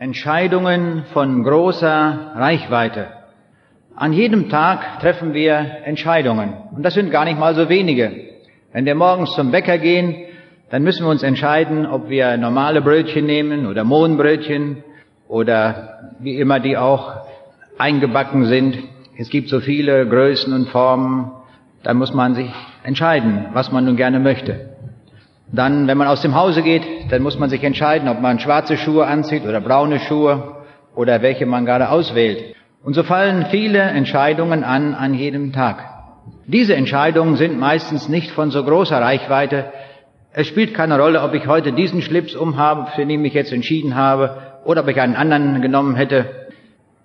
Entscheidungen von großer Reichweite. An jedem Tag treffen wir Entscheidungen. Und das sind gar nicht mal so wenige. Wenn wir morgens zum Bäcker gehen, dann müssen wir uns entscheiden, ob wir normale Brötchen nehmen oder Mohnbrötchen oder wie immer die auch eingebacken sind. Es gibt so viele Größen und Formen. Da muss man sich entscheiden, was man nun gerne möchte. Dann, wenn man aus dem Hause geht, dann muss man sich entscheiden, ob man schwarze Schuhe anzieht oder braune Schuhe oder welche man gerade auswählt. Und so fallen viele Entscheidungen an an jedem Tag. Diese Entscheidungen sind meistens nicht von so großer Reichweite. Es spielt keine Rolle, ob ich heute diesen Schlips umhabe, für den ich mich jetzt entschieden habe, oder ob ich einen anderen genommen hätte.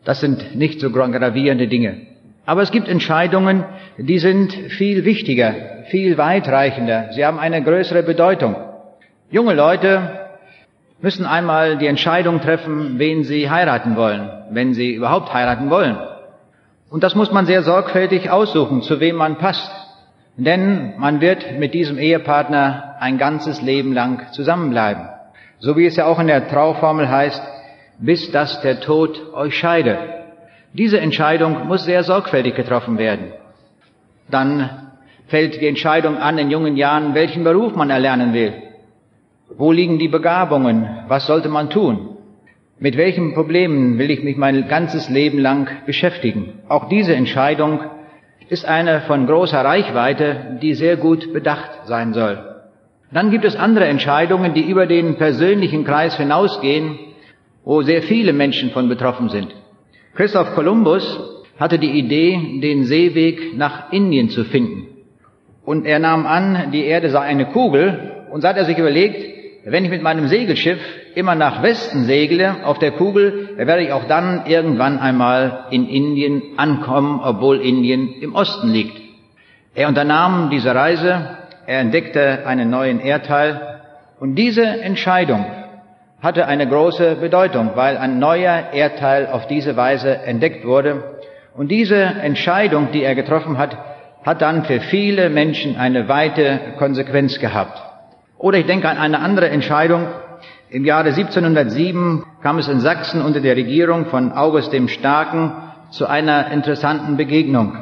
Das sind nicht so gravierende Dinge. Aber es gibt Entscheidungen, die sind viel wichtiger, viel weitreichender. Sie haben eine größere Bedeutung. Junge Leute müssen einmal die Entscheidung treffen, wen sie heiraten wollen, wenn sie überhaupt heiraten wollen. Und das muss man sehr sorgfältig aussuchen, zu wem man passt. Denn man wird mit diesem Ehepartner ein ganzes Leben lang zusammenbleiben. So wie es ja auch in der Trauformel heißt, bis dass der Tod euch scheide. Diese Entscheidung muss sehr sorgfältig getroffen werden. Dann fällt die Entscheidung an in jungen Jahren, welchen Beruf man erlernen will. Wo liegen die Begabungen? Was sollte man tun? Mit welchen Problemen will ich mich mein ganzes Leben lang beschäftigen? Auch diese Entscheidung ist eine von großer Reichweite, die sehr gut bedacht sein soll. Dann gibt es andere Entscheidungen, die über den persönlichen Kreis hinausgehen, wo sehr viele Menschen von betroffen sind. Christoph Kolumbus hatte die Idee, den Seeweg nach Indien zu finden. Und er nahm an, die Erde sei eine Kugel, und so hat er sich überlegt, wenn ich mit meinem Segelschiff immer nach Westen segle auf der Kugel, werde ich auch dann irgendwann einmal in Indien ankommen, obwohl Indien im Osten liegt. Er unternahm diese Reise, er entdeckte einen neuen Erdteil und diese Entscheidung hatte eine große Bedeutung, weil ein neuer Erdteil auf diese Weise entdeckt wurde. Und diese Entscheidung, die er getroffen hat, hat dann für viele Menschen eine weite Konsequenz gehabt. Oder ich denke an eine andere Entscheidung. Im Jahre 1707 kam es in Sachsen unter der Regierung von August dem Starken zu einer interessanten Begegnung.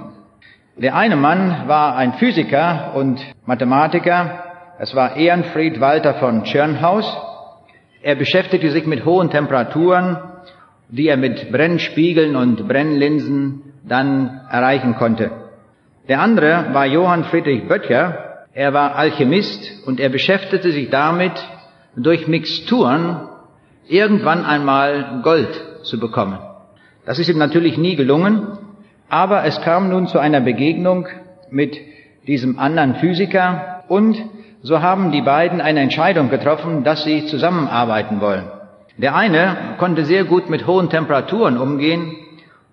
Der eine Mann war ein Physiker und Mathematiker. Es war Ehrenfried Walter von Tschirnhaus. Er beschäftigte sich mit hohen Temperaturen, die er mit Brennspiegeln und Brennlinsen dann erreichen konnte. Der andere war Johann Friedrich Böttcher, er war Alchemist und er beschäftigte sich damit, durch Mixturen irgendwann einmal Gold zu bekommen. Das ist ihm natürlich nie gelungen, aber es kam nun zu einer Begegnung mit diesem anderen Physiker und so haben die beiden eine Entscheidung getroffen, dass sie zusammenarbeiten wollen. Der eine konnte sehr gut mit hohen Temperaturen umgehen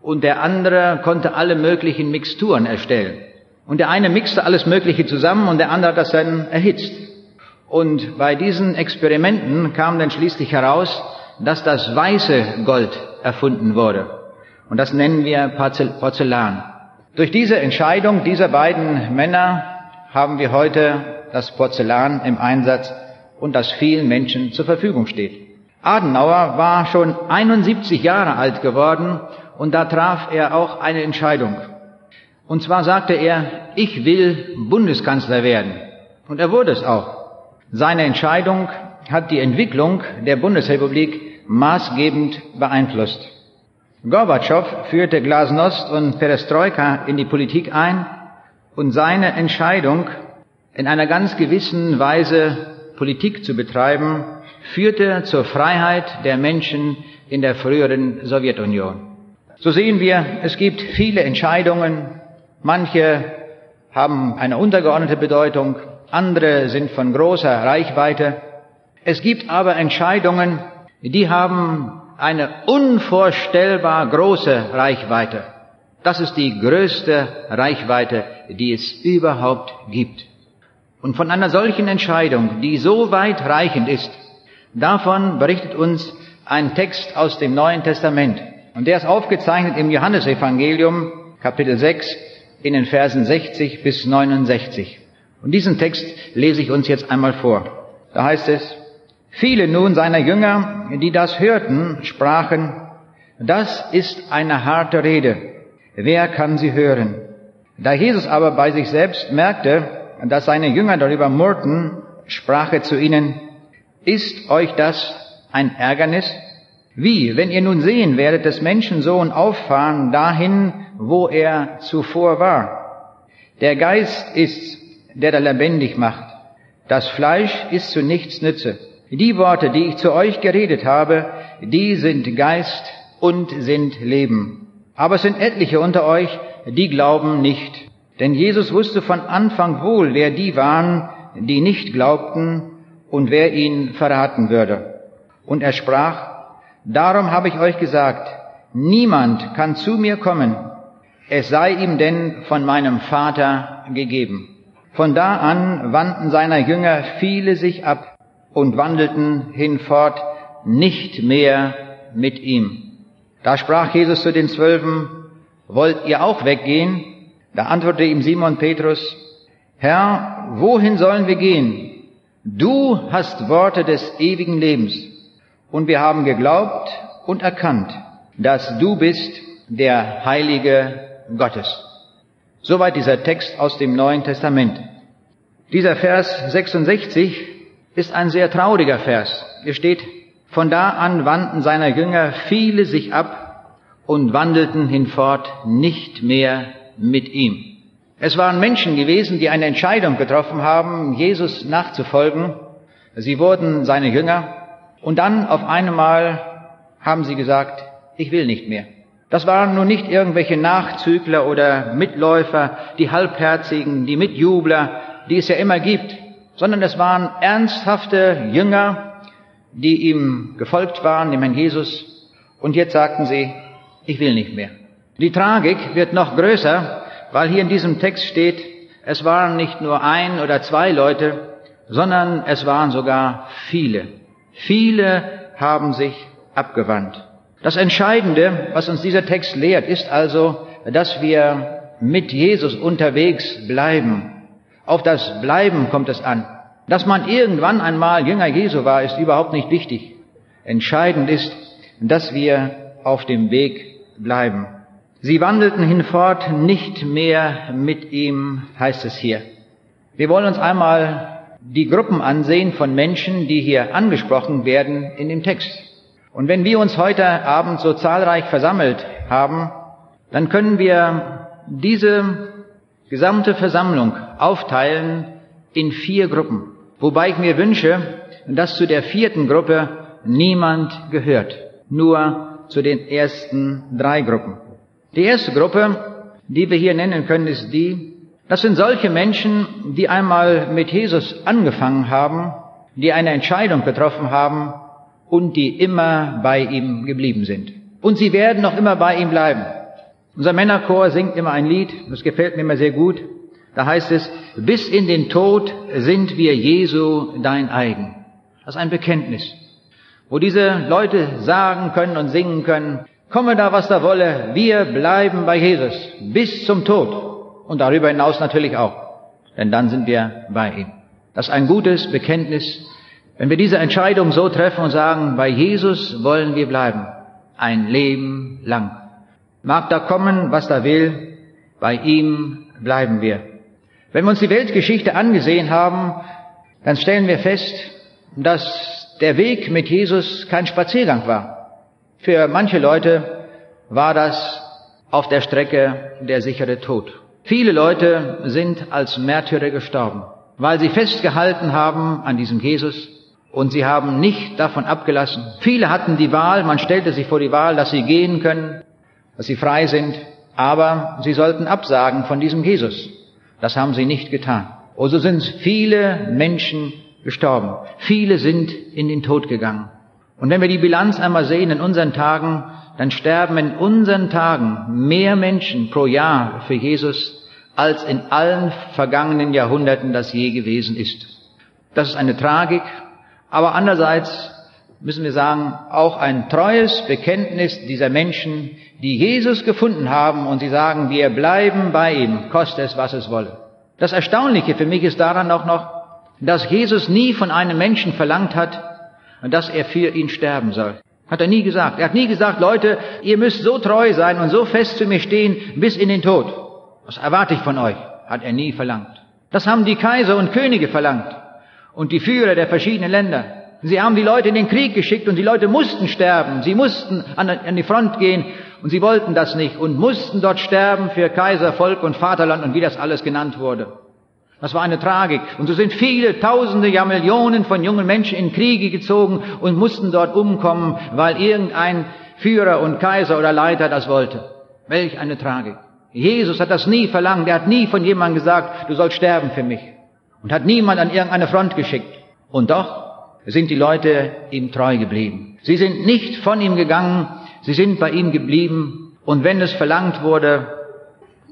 und der andere konnte alle möglichen Mixturen erstellen. Und der eine mixte alles Mögliche zusammen und der andere hat das dann erhitzt. Und bei diesen Experimenten kam dann schließlich heraus, dass das weiße Gold erfunden wurde. Und das nennen wir Porzellan. Durch diese Entscheidung dieser beiden Männer haben wir heute das Porzellan im Einsatz und das vielen Menschen zur Verfügung steht. Adenauer war schon 71 Jahre alt geworden und da traf er auch eine Entscheidung. Und zwar sagte er, ich will Bundeskanzler werden. Und er wurde es auch. Seine Entscheidung hat die Entwicklung der Bundesrepublik maßgebend beeinflusst. Gorbatschow führte Glasnost und Perestroika in die Politik ein und seine Entscheidung, in einer ganz gewissen Weise Politik zu betreiben, führte zur Freiheit der Menschen in der früheren Sowjetunion. So sehen wir, es gibt viele Entscheidungen, Manche haben eine untergeordnete Bedeutung, andere sind von großer Reichweite. Es gibt aber Entscheidungen, die haben eine unvorstellbar große Reichweite. Das ist die größte Reichweite, die es überhaupt gibt. Und von einer solchen Entscheidung, die so weit reichend ist, davon berichtet uns ein Text aus dem Neuen Testament. Und der ist aufgezeichnet im Johannesevangelium, Kapitel 6, in den Versen 60 bis 69. Und diesen Text lese ich uns jetzt einmal vor. Da heißt es, Viele nun seiner Jünger, die das hörten, sprachen, das ist eine harte Rede. Wer kann sie hören? Da Jesus aber bei sich selbst merkte, dass seine Jünger darüber murrten, sprach er zu ihnen, ist euch das ein Ärgernis? Wie, wenn ihr nun sehen werdet des Menschensohn auffahren dahin, wo er zuvor war? Der Geist ist, der da lebendig macht. Das Fleisch ist zu nichts nütze. Die Worte, die ich zu euch geredet habe, die sind Geist und sind Leben. Aber es sind etliche unter euch, die glauben nicht. Denn Jesus wusste von Anfang wohl, wer die waren, die nicht glaubten und wer ihn verraten würde. Und er sprach, Darum habe ich euch gesagt, niemand kann zu mir kommen, es sei ihm denn von meinem Vater gegeben. Von da an wandten seiner Jünger viele sich ab und wandelten hinfort nicht mehr mit ihm. Da sprach Jesus zu den Zwölfen, wollt ihr auch weggehen? Da antwortete ihm Simon Petrus, Herr, wohin sollen wir gehen? Du hast Worte des ewigen Lebens. Und wir haben geglaubt und erkannt, dass du bist der Heilige Gottes. Soweit dieser Text aus dem Neuen Testament. Dieser Vers 66 ist ein sehr trauriger Vers. Hier steht, von da an wandten seiner Jünger viele sich ab und wandelten hinfort nicht mehr mit ihm. Es waren Menschen gewesen, die eine Entscheidung getroffen haben, Jesus nachzufolgen. Sie wurden seine Jünger und dann auf einmal haben sie gesagt, ich will nicht mehr. Das waren nun nicht irgendwelche Nachzügler oder Mitläufer, die Halbherzigen, die Mitjubler, die es ja immer gibt, sondern es waren ernsthafte Jünger, die ihm gefolgt waren, dem Herrn Jesus, und jetzt sagten sie, ich will nicht mehr. Die Tragik wird noch größer, weil hier in diesem Text steht, es waren nicht nur ein oder zwei Leute, sondern es waren sogar viele. Viele haben sich abgewandt. Das Entscheidende, was uns dieser Text lehrt, ist also, dass wir mit Jesus unterwegs bleiben. Auf das Bleiben kommt es an. Dass man irgendwann einmal Jünger Jesu war, ist überhaupt nicht wichtig. Entscheidend ist, dass wir auf dem Weg bleiben. Sie wandelten hinfort nicht mehr mit ihm, heißt es hier. Wir wollen uns einmal die Gruppen ansehen von Menschen, die hier angesprochen werden in dem Text. Und wenn wir uns heute Abend so zahlreich versammelt haben, dann können wir diese gesamte Versammlung aufteilen in vier Gruppen. Wobei ich mir wünsche, dass zu der vierten Gruppe niemand gehört, nur zu den ersten drei Gruppen. Die erste Gruppe, die wir hier nennen können, ist die, das sind solche Menschen, die einmal mit Jesus angefangen haben, die eine Entscheidung getroffen haben und die immer bei ihm geblieben sind. Und sie werden noch immer bei ihm bleiben. Unser Männerchor singt immer ein Lied, das gefällt mir immer sehr gut. Da heißt es, bis in den Tod sind wir Jesu dein eigen. Das ist ein Bekenntnis, wo diese Leute sagen können und singen können, komme da, was da wolle, wir bleiben bei Jesus bis zum Tod und darüber hinaus natürlich auch. Denn dann sind wir bei ihm. Das ist ein gutes Bekenntnis, wenn wir diese Entscheidung so treffen und sagen, bei Jesus wollen wir bleiben. Ein Leben lang. Mag da kommen, was da will, bei ihm bleiben wir. Wenn wir uns die Weltgeschichte angesehen haben, dann stellen wir fest, dass der Weg mit Jesus kein Spaziergang war. Für manche Leute war das auf der Strecke der sichere Tod. Viele Leute sind als Märtyrer gestorben, weil sie festgehalten haben an diesem Jesus und sie haben nicht davon abgelassen. Viele hatten die Wahl, man stellte sich vor die Wahl, dass sie gehen können, dass sie frei sind, aber sie sollten absagen von diesem Jesus. Das haben sie nicht getan. Und so sind viele Menschen gestorben. Viele sind in den Tod gegangen. Und wenn wir die Bilanz einmal sehen in unseren Tagen, dann sterben in unseren Tagen mehr Menschen pro Jahr für Jesus, als in allen vergangenen Jahrhunderten das je gewesen ist. Das ist eine Tragik, aber andererseits müssen wir sagen, auch ein treues Bekenntnis dieser Menschen, die Jesus gefunden haben und sie sagen, wir bleiben bei ihm, koste es, was es wolle. Das Erstaunliche für mich ist daran auch noch, dass Jesus nie von einem Menschen verlangt hat, dass er für ihn sterben soll. Hat er nie gesagt. Er hat nie gesagt, Leute, ihr müsst so treu sein und so fest zu mir stehen bis in den Tod. Das erwarte ich von euch. Hat er nie verlangt. Das haben die Kaiser und Könige verlangt. Und die Führer der verschiedenen Länder. Sie haben die Leute in den Krieg geschickt und die Leute mussten sterben. Sie mussten an die Front gehen und sie wollten das nicht und mussten dort sterben für Kaiser, Volk und Vaterland und wie das alles genannt wurde. Das war eine Tragik. Und so sind viele Tausende, ja Millionen von jungen Menschen in Kriege gezogen und mussten dort umkommen, weil irgendein Führer und Kaiser oder Leiter das wollte. Welch eine Tragik. Jesus hat das nie verlangt. Er hat nie von jemandem gesagt, du sollst sterben für mich. Und hat niemand an irgendeine Front geschickt. Und doch sind die Leute ihm treu geblieben. Sie sind nicht von ihm gegangen, sie sind bei ihm geblieben. Und wenn es verlangt wurde,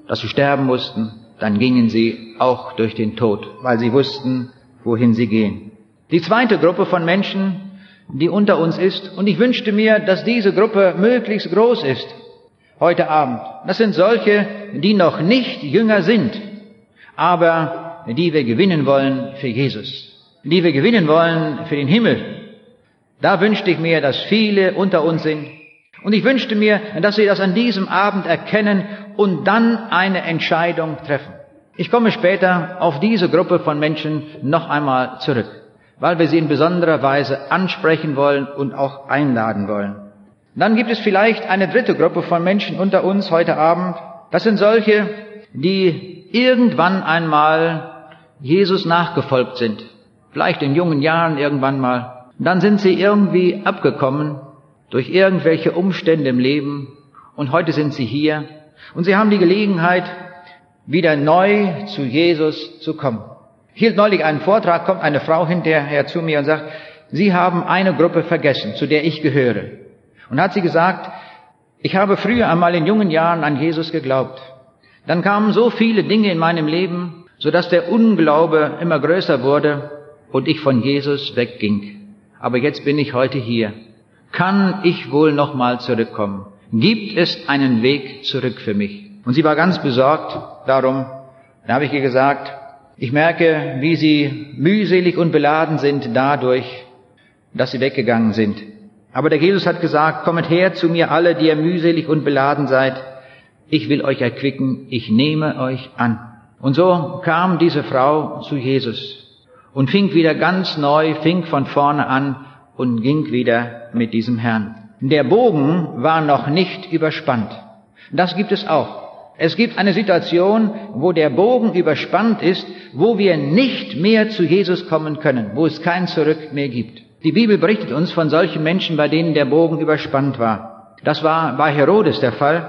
dass sie sterben mussten, dann gingen sie auch durch den Tod, weil sie wussten, wohin sie gehen. Die zweite Gruppe von Menschen, die unter uns ist, und ich wünschte mir, dass diese Gruppe möglichst groß ist heute Abend. Das sind solche, die noch nicht Jünger sind, aber die wir gewinnen wollen für Jesus, die wir gewinnen wollen für den Himmel. Da wünschte ich mir, dass viele unter uns sind. Und ich wünschte mir, dass sie das an diesem Abend erkennen und dann eine Entscheidung treffen. Ich komme später auf diese Gruppe von Menschen noch einmal zurück, weil wir sie in besonderer Weise ansprechen wollen und auch einladen wollen. Dann gibt es vielleicht eine dritte Gruppe von Menschen unter uns heute Abend. Das sind solche, die irgendwann einmal Jesus nachgefolgt sind. Vielleicht in jungen Jahren irgendwann mal. Dann sind sie irgendwie abgekommen durch irgendwelche Umstände im Leben und heute sind sie hier und sie haben die Gelegenheit, wieder neu zu Jesus zu kommen. Ich hielt neulich einen Vortrag, kommt eine Frau hinterher zu mir und sagt, Sie haben eine Gruppe vergessen, zu der ich gehöre. Und hat sie gesagt, ich habe früher einmal in jungen Jahren an Jesus geglaubt. Dann kamen so viele Dinge in meinem Leben, so dass der Unglaube immer größer wurde und ich von Jesus wegging. Aber jetzt bin ich heute hier. Kann ich wohl nochmal zurückkommen? Gibt es einen Weg zurück für mich? Und sie war ganz besorgt darum. Dann habe ich ihr gesagt, ich merke, wie sie mühselig und beladen sind dadurch, dass sie weggegangen sind. Aber der Jesus hat gesagt, kommet her zu mir alle, die ihr mühselig und beladen seid. Ich will euch erquicken, ich nehme euch an. Und so kam diese Frau zu Jesus und fing wieder ganz neu, fing von vorne an und ging wieder mit diesem Herrn. Der Bogen war noch nicht überspannt. Das gibt es auch. Es gibt eine Situation, wo der Bogen überspannt ist, wo wir nicht mehr zu Jesus kommen können, wo es kein Zurück mehr gibt. Die Bibel berichtet uns von solchen Menschen, bei denen der Bogen überspannt war. Das war bei Herodes der Fall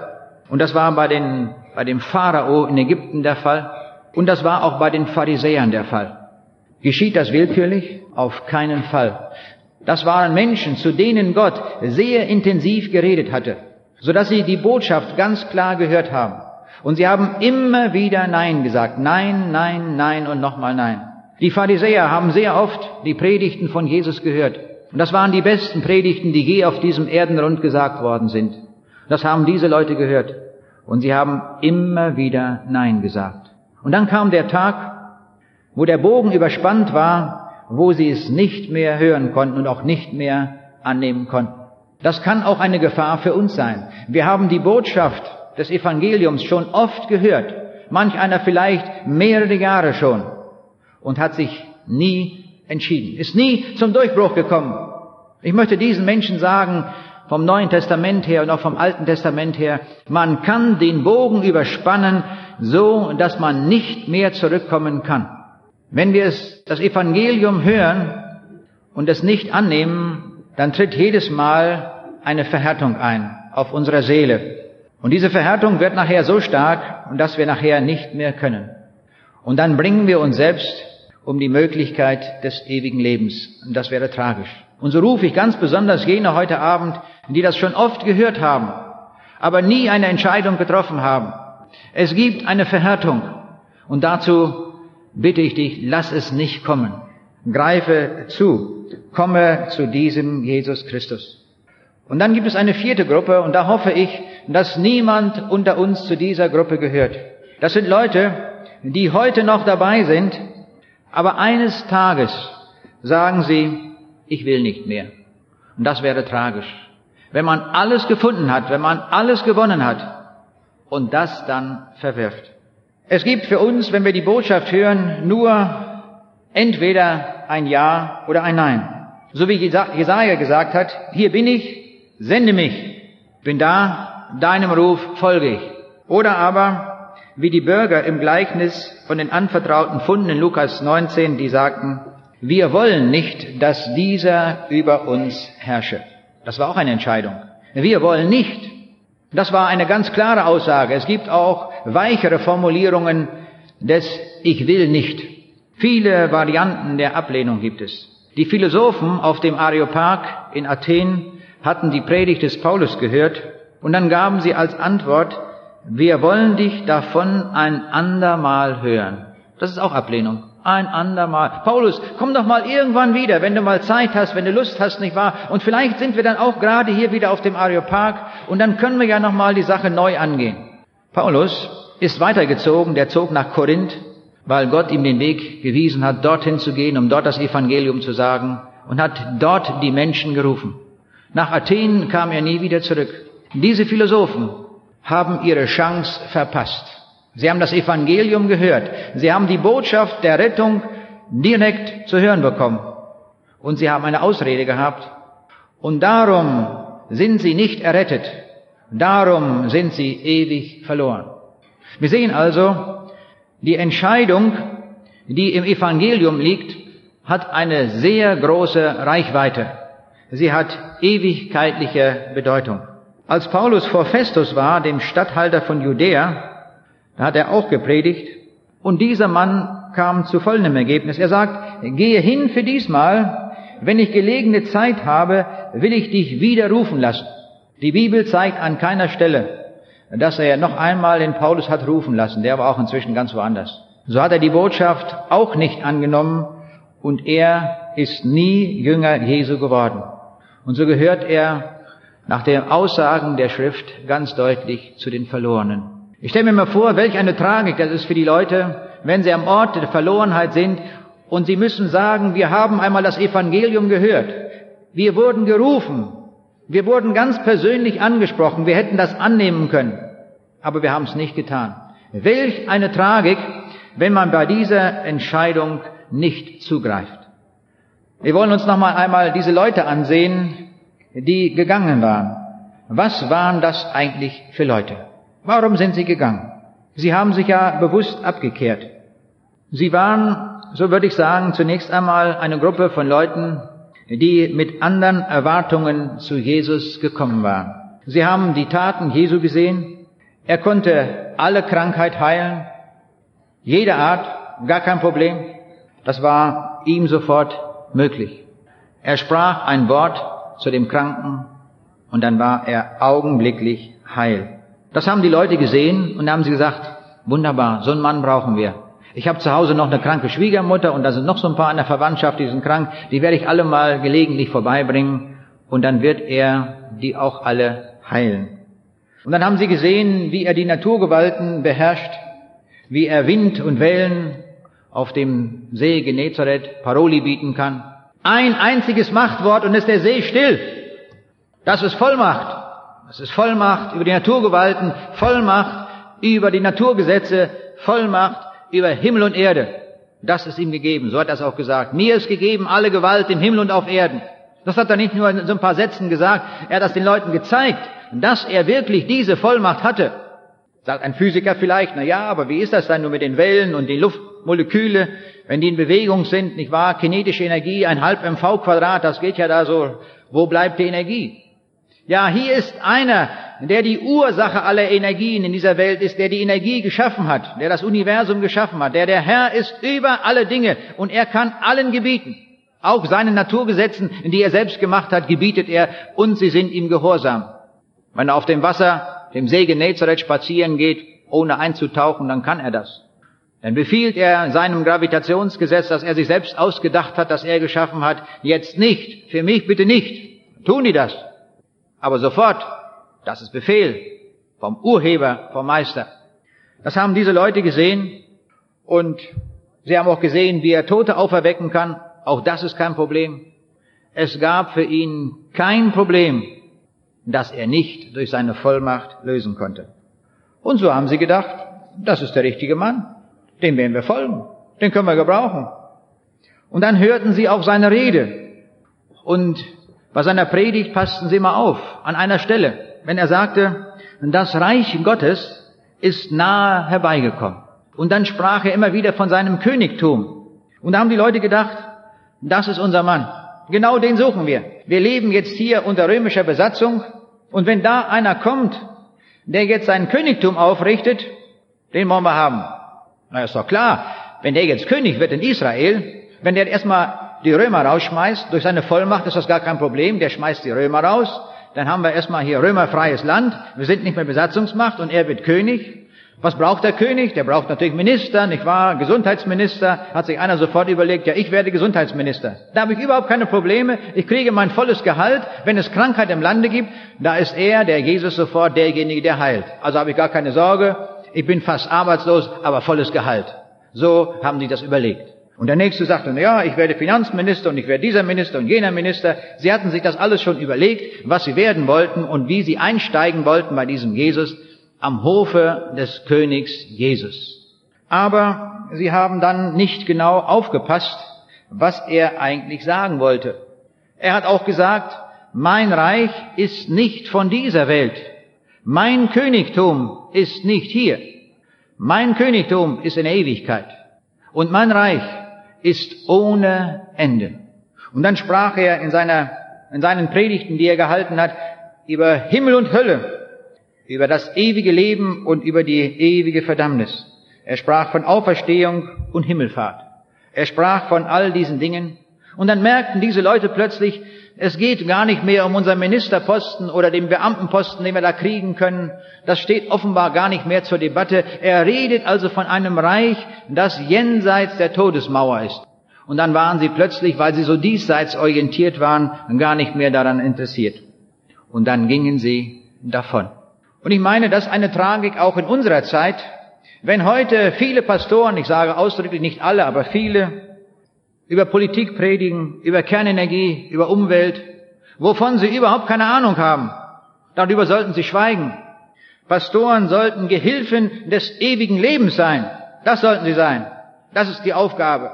und das war bei, den, bei dem Pharao in Ägypten der Fall und das war auch bei den Pharisäern der Fall. Geschieht das willkürlich? Auf keinen Fall. Das waren Menschen, zu denen Gott sehr intensiv geredet hatte, sodass sie die Botschaft ganz klar gehört haben. Und sie haben immer wieder Nein gesagt. Nein, nein, nein und nochmal Nein. Die Pharisäer haben sehr oft die Predigten von Jesus gehört. Und das waren die besten Predigten, die je auf diesem Erdenrund gesagt worden sind. Das haben diese Leute gehört. Und sie haben immer wieder Nein gesagt. Und dann kam der Tag, wo der Bogen überspannt war, wo sie es nicht mehr hören konnten und auch nicht mehr annehmen konnten. Das kann auch eine Gefahr für uns sein. Wir haben die Botschaft des Evangeliums schon oft gehört, manch einer vielleicht mehrere Jahre schon und hat sich nie entschieden, ist nie zum Durchbruch gekommen. Ich möchte diesen Menschen sagen, vom Neuen Testament her und auch vom Alten Testament her, man kann den Bogen überspannen, so dass man nicht mehr zurückkommen kann. Wenn wir es, das Evangelium hören und es nicht annehmen, dann tritt jedes Mal eine Verhärtung ein auf unserer Seele. Und diese Verhärtung wird nachher so stark, dass wir nachher nicht mehr können. Und dann bringen wir uns selbst um die Möglichkeit des ewigen Lebens. Und das wäre tragisch. Und so rufe ich ganz besonders jene heute Abend, die das schon oft gehört haben, aber nie eine Entscheidung getroffen haben. Es gibt eine Verhärtung. Und dazu bitte ich dich, lass es nicht kommen. Greife zu. Komme zu diesem Jesus Christus. Und dann gibt es eine vierte Gruppe und da hoffe ich, dass niemand unter uns zu dieser Gruppe gehört. Das sind Leute, die heute noch dabei sind, aber eines Tages sagen sie, ich will nicht mehr. Und das wäre tragisch. Wenn man alles gefunden hat, wenn man alles gewonnen hat und das dann verwirft. Es gibt für uns, wenn wir die Botschaft hören, nur entweder ein Ja oder ein Nein. So wie Jesaja gesagt hat, hier bin ich, sende mich, bin da, deinem Ruf folge ich. Oder aber, wie die Bürger im Gleichnis von den anvertrauten Funden in Lukas 19, die sagten, wir wollen nicht, dass dieser über uns herrsche. Das war auch eine Entscheidung. Wir wollen nicht. Das war eine ganz klare Aussage. Es gibt auch weichere Formulierungen des Ich will nicht. Viele Varianten der Ablehnung gibt es. Die Philosophen auf dem Areopag in Athen hatten die Predigt des Paulus gehört und dann gaben sie als Antwort, wir wollen dich davon ein andermal hören. Das ist auch Ablehnung. Ein andermal. Paulus, komm doch mal irgendwann wieder, wenn du mal Zeit hast, wenn du Lust hast, nicht wahr? Und vielleicht sind wir dann auch gerade hier wieder auf dem Areopag und dann können wir ja noch mal die Sache neu angehen. Paulus ist weitergezogen, der zog nach Korinth weil Gott ihm den Weg gewiesen hat, dorthin zu gehen, um dort das Evangelium zu sagen und hat dort die Menschen gerufen. Nach Athen kam er nie wieder zurück. Diese Philosophen haben ihre Chance verpasst. Sie haben das Evangelium gehört. Sie haben die Botschaft der Rettung direkt zu hören bekommen. Und sie haben eine Ausrede gehabt. Und darum sind sie nicht errettet. Darum sind sie ewig verloren. Wir sehen also, die Entscheidung, die im Evangelium liegt, hat eine sehr große Reichweite. Sie hat ewigkeitliche Bedeutung. Als Paulus vor Festus war, dem Statthalter von Judäa, da hat er auch gepredigt, und dieser Mann kam zu folgendem Ergebnis. Er sagt, gehe hin für diesmal, wenn ich gelegene Zeit habe, will ich dich wieder rufen lassen. Die Bibel zeigt an keiner Stelle, dass er noch einmal den Paulus hat rufen lassen. Der war auch inzwischen ganz woanders. So hat er die Botschaft auch nicht angenommen und er ist nie Jünger Jesu geworden. Und so gehört er nach den Aussagen der Schrift ganz deutlich zu den Verlorenen. Ich stelle mir mal vor, welch eine Tragik das ist für die Leute, wenn sie am Ort der Verlorenheit sind und sie müssen sagen, wir haben einmal das Evangelium gehört. Wir wurden gerufen. Wir wurden ganz persönlich angesprochen, wir hätten das annehmen können, aber wir haben es nicht getan. Welch eine Tragik, wenn man bei dieser Entscheidung nicht zugreift. Wir wollen uns noch mal einmal diese Leute ansehen, die gegangen waren. Was waren das eigentlich für Leute? Warum sind sie gegangen? Sie haben sich ja bewusst abgekehrt. Sie waren, so würde ich sagen, zunächst einmal eine Gruppe von Leuten, die mit anderen Erwartungen zu Jesus gekommen waren. Sie haben die Taten Jesu gesehen. Er konnte alle Krankheit heilen. Jede Art, gar kein Problem. Das war ihm sofort möglich. Er sprach ein Wort zu dem Kranken und dann war er augenblicklich heil. Das haben die Leute gesehen und haben sie gesagt, wunderbar, so einen Mann brauchen wir. Ich habe zu Hause noch eine kranke Schwiegermutter und da sind noch so ein paar in der Verwandtschaft, die sind krank. Die werde ich alle mal gelegentlich vorbeibringen und dann wird er die auch alle heilen. Und dann haben sie gesehen, wie er die Naturgewalten beherrscht, wie er Wind und Wellen auf dem See Genezareth Paroli bieten kann. Ein einziges Machtwort und ist der See still. Das ist Vollmacht. Das ist Vollmacht über die Naturgewalten, Vollmacht über die Naturgesetze, Vollmacht über Himmel und Erde. Das ist ihm gegeben. So hat er es auch gesagt. Mir ist gegeben alle Gewalt im Himmel und auf Erden. Das hat er nicht nur in so ein paar Sätzen gesagt. Er hat das den Leuten gezeigt, dass er wirklich diese Vollmacht hatte. Sagt ein Physiker vielleicht, na ja, aber wie ist das dann nur mit den Wellen und den Luftmoleküle, wenn die in Bewegung sind, nicht wahr? Kinetische Energie, ein halb mv Quadrat, das geht ja da so. Wo bleibt die Energie? Ja, hier ist einer, der die Ursache aller Energien in dieser Welt ist, der die Energie geschaffen hat, der das Universum geschaffen hat, der der Herr ist über alle Dinge und er kann allen gebieten. Auch seinen Naturgesetzen, die er selbst gemacht hat, gebietet er und sie sind ihm gehorsam. Wenn er auf dem Wasser, dem See Genezareth spazieren geht, ohne einzutauchen, dann kann er das. Dann befiehlt er seinem Gravitationsgesetz, das er sich selbst ausgedacht hat, das er geschaffen hat, jetzt nicht, für mich bitte nicht. Tun die das. Aber sofort das ist Befehl vom Urheber, vom Meister. Das haben diese Leute gesehen und sie haben auch gesehen, wie er Tote auferwecken kann. Auch das ist kein Problem. Es gab für ihn kein Problem, das er nicht durch seine Vollmacht lösen konnte. Und so haben sie gedacht, das ist der richtige Mann, dem werden wir folgen, den können wir gebrauchen. Und dann hörten sie auf seine Rede. Und bei seiner Predigt passten sie mal auf, an einer Stelle, wenn er sagte, das Reich Gottes ist nahe herbeigekommen. Und dann sprach er immer wieder von seinem Königtum. Und da haben die Leute gedacht, das ist unser Mann. Genau den suchen wir. Wir leben jetzt hier unter römischer Besatzung. Und wenn da einer kommt, der jetzt sein Königtum aufrichtet, den wollen wir haben. Na, ist doch klar. Wenn der jetzt König wird in Israel, wenn der erstmal die Römer rausschmeißt, durch seine Vollmacht ist das gar kein Problem, der schmeißt die Römer raus, dann haben wir erstmal hier römerfreies Land, wir sind nicht mehr Besatzungsmacht und er wird König. Was braucht der König? Der braucht natürlich Minister, nicht wahr? Gesundheitsminister. Hat sich einer sofort überlegt, ja, ich werde Gesundheitsminister. Da habe ich überhaupt keine Probleme. Ich kriege mein volles Gehalt. Wenn es Krankheit im Lande gibt, da ist er, der Jesus, sofort derjenige, der heilt. Also habe ich gar keine Sorge. Ich bin fast arbeitslos, aber volles Gehalt. So haben die das überlegt. Und der nächste sagte, ja, ich werde Finanzminister und ich werde dieser Minister und jener Minister. Sie hatten sich das alles schon überlegt, was sie werden wollten und wie sie einsteigen wollten bei diesem Jesus am Hofe des Königs Jesus. Aber sie haben dann nicht genau aufgepasst, was er eigentlich sagen wollte. Er hat auch gesagt, mein Reich ist nicht von dieser Welt. Mein Königtum ist nicht hier. Mein Königtum ist in der Ewigkeit. Und mein Reich ist ohne Ende. Und dann sprach er in, seiner, in seinen Predigten, die er gehalten hat, über Himmel und Hölle, über das ewige Leben und über die ewige Verdammnis. Er sprach von Auferstehung und Himmelfahrt. Er sprach von all diesen Dingen. Und dann merkten diese Leute plötzlich, es geht gar nicht mehr um unseren Ministerposten oder den Beamtenposten, den wir da kriegen können. Das steht offenbar gar nicht mehr zur Debatte. Er redet also von einem Reich, das jenseits der Todesmauer ist. Und dann waren sie plötzlich, weil sie so diesseits orientiert waren, gar nicht mehr daran interessiert. Und dann gingen sie davon. Und ich meine, das ist eine Tragik auch in unserer Zeit. Wenn heute viele Pastoren, ich sage ausdrücklich nicht alle, aber viele, über Politik predigen, über Kernenergie, über Umwelt, wovon sie überhaupt keine Ahnung haben. Darüber sollten sie schweigen. Pastoren sollten Gehilfen des ewigen Lebens sein. Das sollten sie sein. Das ist die Aufgabe.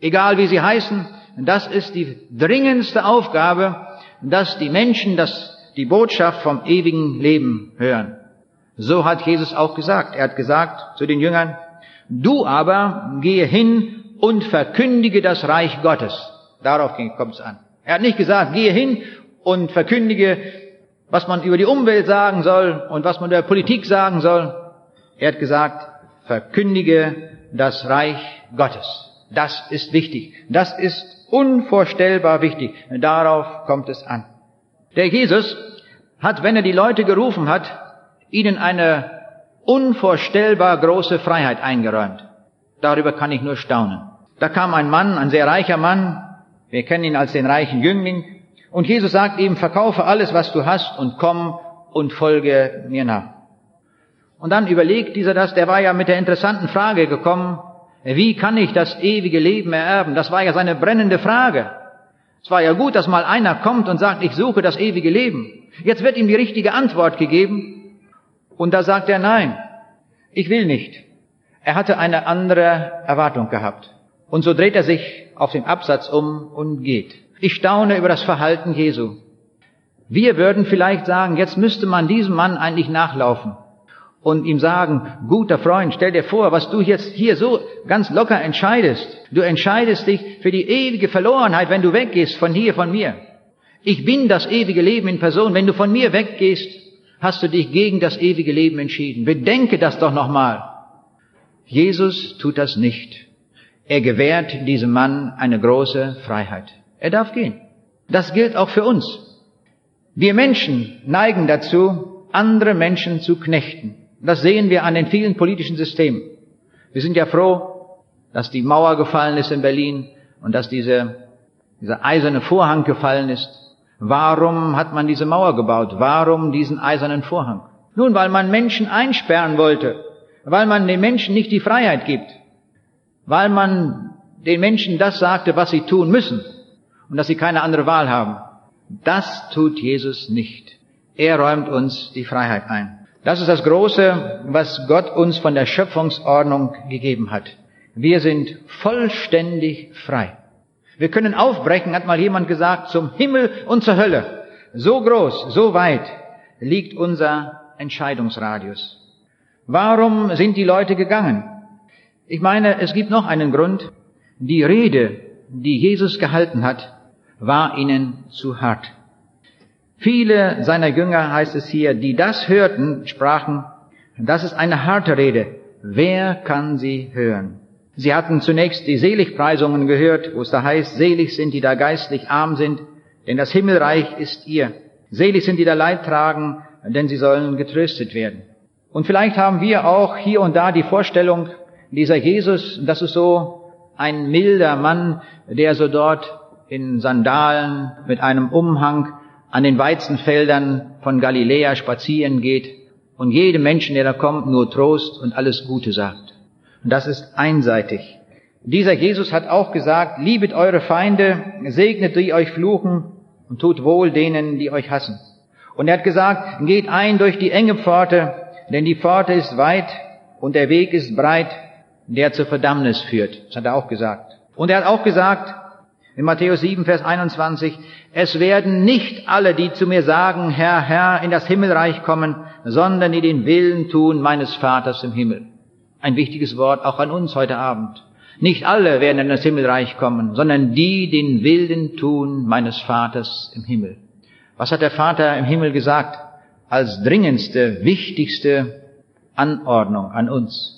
Egal wie sie heißen, das ist die dringendste Aufgabe, dass die Menschen das, die Botschaft vom ewigen Leben hören. So hat Jesus auch gesagt. Er hat gesagt zu den Jüngern, du aber gehe hin und verkündige das Reich Gottes. Darauf kommt es an. Er hat nicht gesagt, gehe hin und verkündige, was man über die Umwelt sagen soll und was man über Politik sagen soll. Er hat gesagt, verkündige das Reich Gottes. Das ist wichtig. Das ist unvorstellbar wichtig. Darauf kommt es an. Der Jesus hat, wenn er die Leute gerufen hat, ihnen eine unvorstellbar große Freiheit eingeräumt. Darüber kann ich nur staunen. Da kam ein Mann, ein sehr reicher Mann, wir kennen ihn als den reichen Jüngling, und Jesus sagt ihm, verkaufe alles, was du hast, und komm und folge mir nach. Und dann überlegt dieser das, der war ja mit der interessanten Frage gekommen, wie kann ich das ewige Leben ererben? Das war ja seine brennende Frage. Es war ja gut, dass mal einer kommt und sagt, ich suche das ewige Leben. Jetzt wird ihm die richtige Antwort gegeben. Und da sagt er, nein, ich will nicht. Er hatte eine andere Erwartung gehabt. Und so dreht er sich auf den Absatz um und geht. Ich staune über das Verhalten Jesu. Wir würden vielleicht sagen, jetzt müsste man diesem Mann eigentlich nachlaufen und ihm sagen, guter Freund, stell dir vor, was du jetzt hier so ganz locker entscheidest. Du entscheidest dich für die ewige Verlorenheit, wenn du weggehst von hier, von mir. Ich bin das ewige Leben in Person. Wenn du von mir weggehst, hast du dich gegen das ewige Leben entschieden. Bedenke das doch nochmal. Jesus tut das nicht. Er gewährt diesem Mann eine große Freiheit. Er darf gehen. Das gilt auch für uns. Wir Menschen neigen dazu, andere Menschen zu knechten. Das sehen wir an den vielen politischen Systemen. Wir sind ja froh, dass die Mauer gefallen ist in Berlin und dass diese, dieser eiserne Vorhang gefallen ist. Warum hat man diese Mauer gebaut? Warum diesen eisernen Vorhang? Nun, weil man Menschen einsperren wollte weil man den Menschen nicht die Freiheit gibt, weil man den Menschen das sagte, was sie tun müssen. und dass sie keine andere Wahl haben. Das tut Jesus nicht. Er räumt uns die Freiheit ein. Das ist das Große, was Gott uns von der Schöpfungsordnung gegeben hat. Wir sind vollständig frei. Wir können aufbrechen, hat mal jemand gesagt, zum Himmel und zur Hölle. So groß, so weit liegt unser Entscheidungsradius. Warum sind die Leute gegangen? Ich meine, es gibt noch einen Grund. Die Rede, die Jesus gehalten hat, war ihnen zu hart. Viele seiner Jünger, heißt es hier, die das hörten, sprachen, das ist eine harte Rede. Wer kann sie hören? Sie hatten zunächst die Seligpreisungen gehört, wo es da heißt, selig sind, die da geistlich arm sind, denn das Himmelreich ist ihr. Selig sind, die da Leid tragen, denn sie sollen getröstet werden. Und vielleicht haben wir auch hier und da die Vorstellung, dieser Jesus, das ist so ein milder Mann, der so dort in Sandalen mit einem Umhang an den Weizenfeldern von Galiläa spazieren geht und jedem Menschen, der da kommt, nur Trost und alles Gute sagt. Und das ist einseitig. Dieser Jesus hat auch gesagt, liebet eure Feinde, segnet die euch fluchen und tut wohl denen, die euch hassen. Und er hat gesagt, geht ein durch die enge Pforte, denn die Pforte ist weit und der Weg ist breit, der zur Verdammnis führt. Das hat er auch gesagt. Und er hat auch gesagt, in Matthäus 7, Vers 21, es werden nicht alle, die zu mir sagen, Herr, Herr, in das Himmelreich kommen, sondern die den Willen tun meines Vaters im Himmel. Ein wichtiges Wort auch an uns heute Abend. Nicht alle werden in das Himmelreich kommen, sondern die den Willen tun meines Vaters im Himmel. Was hat der Vater im Himmel gesagt als dringendste, wichtigste Anordnung an uns?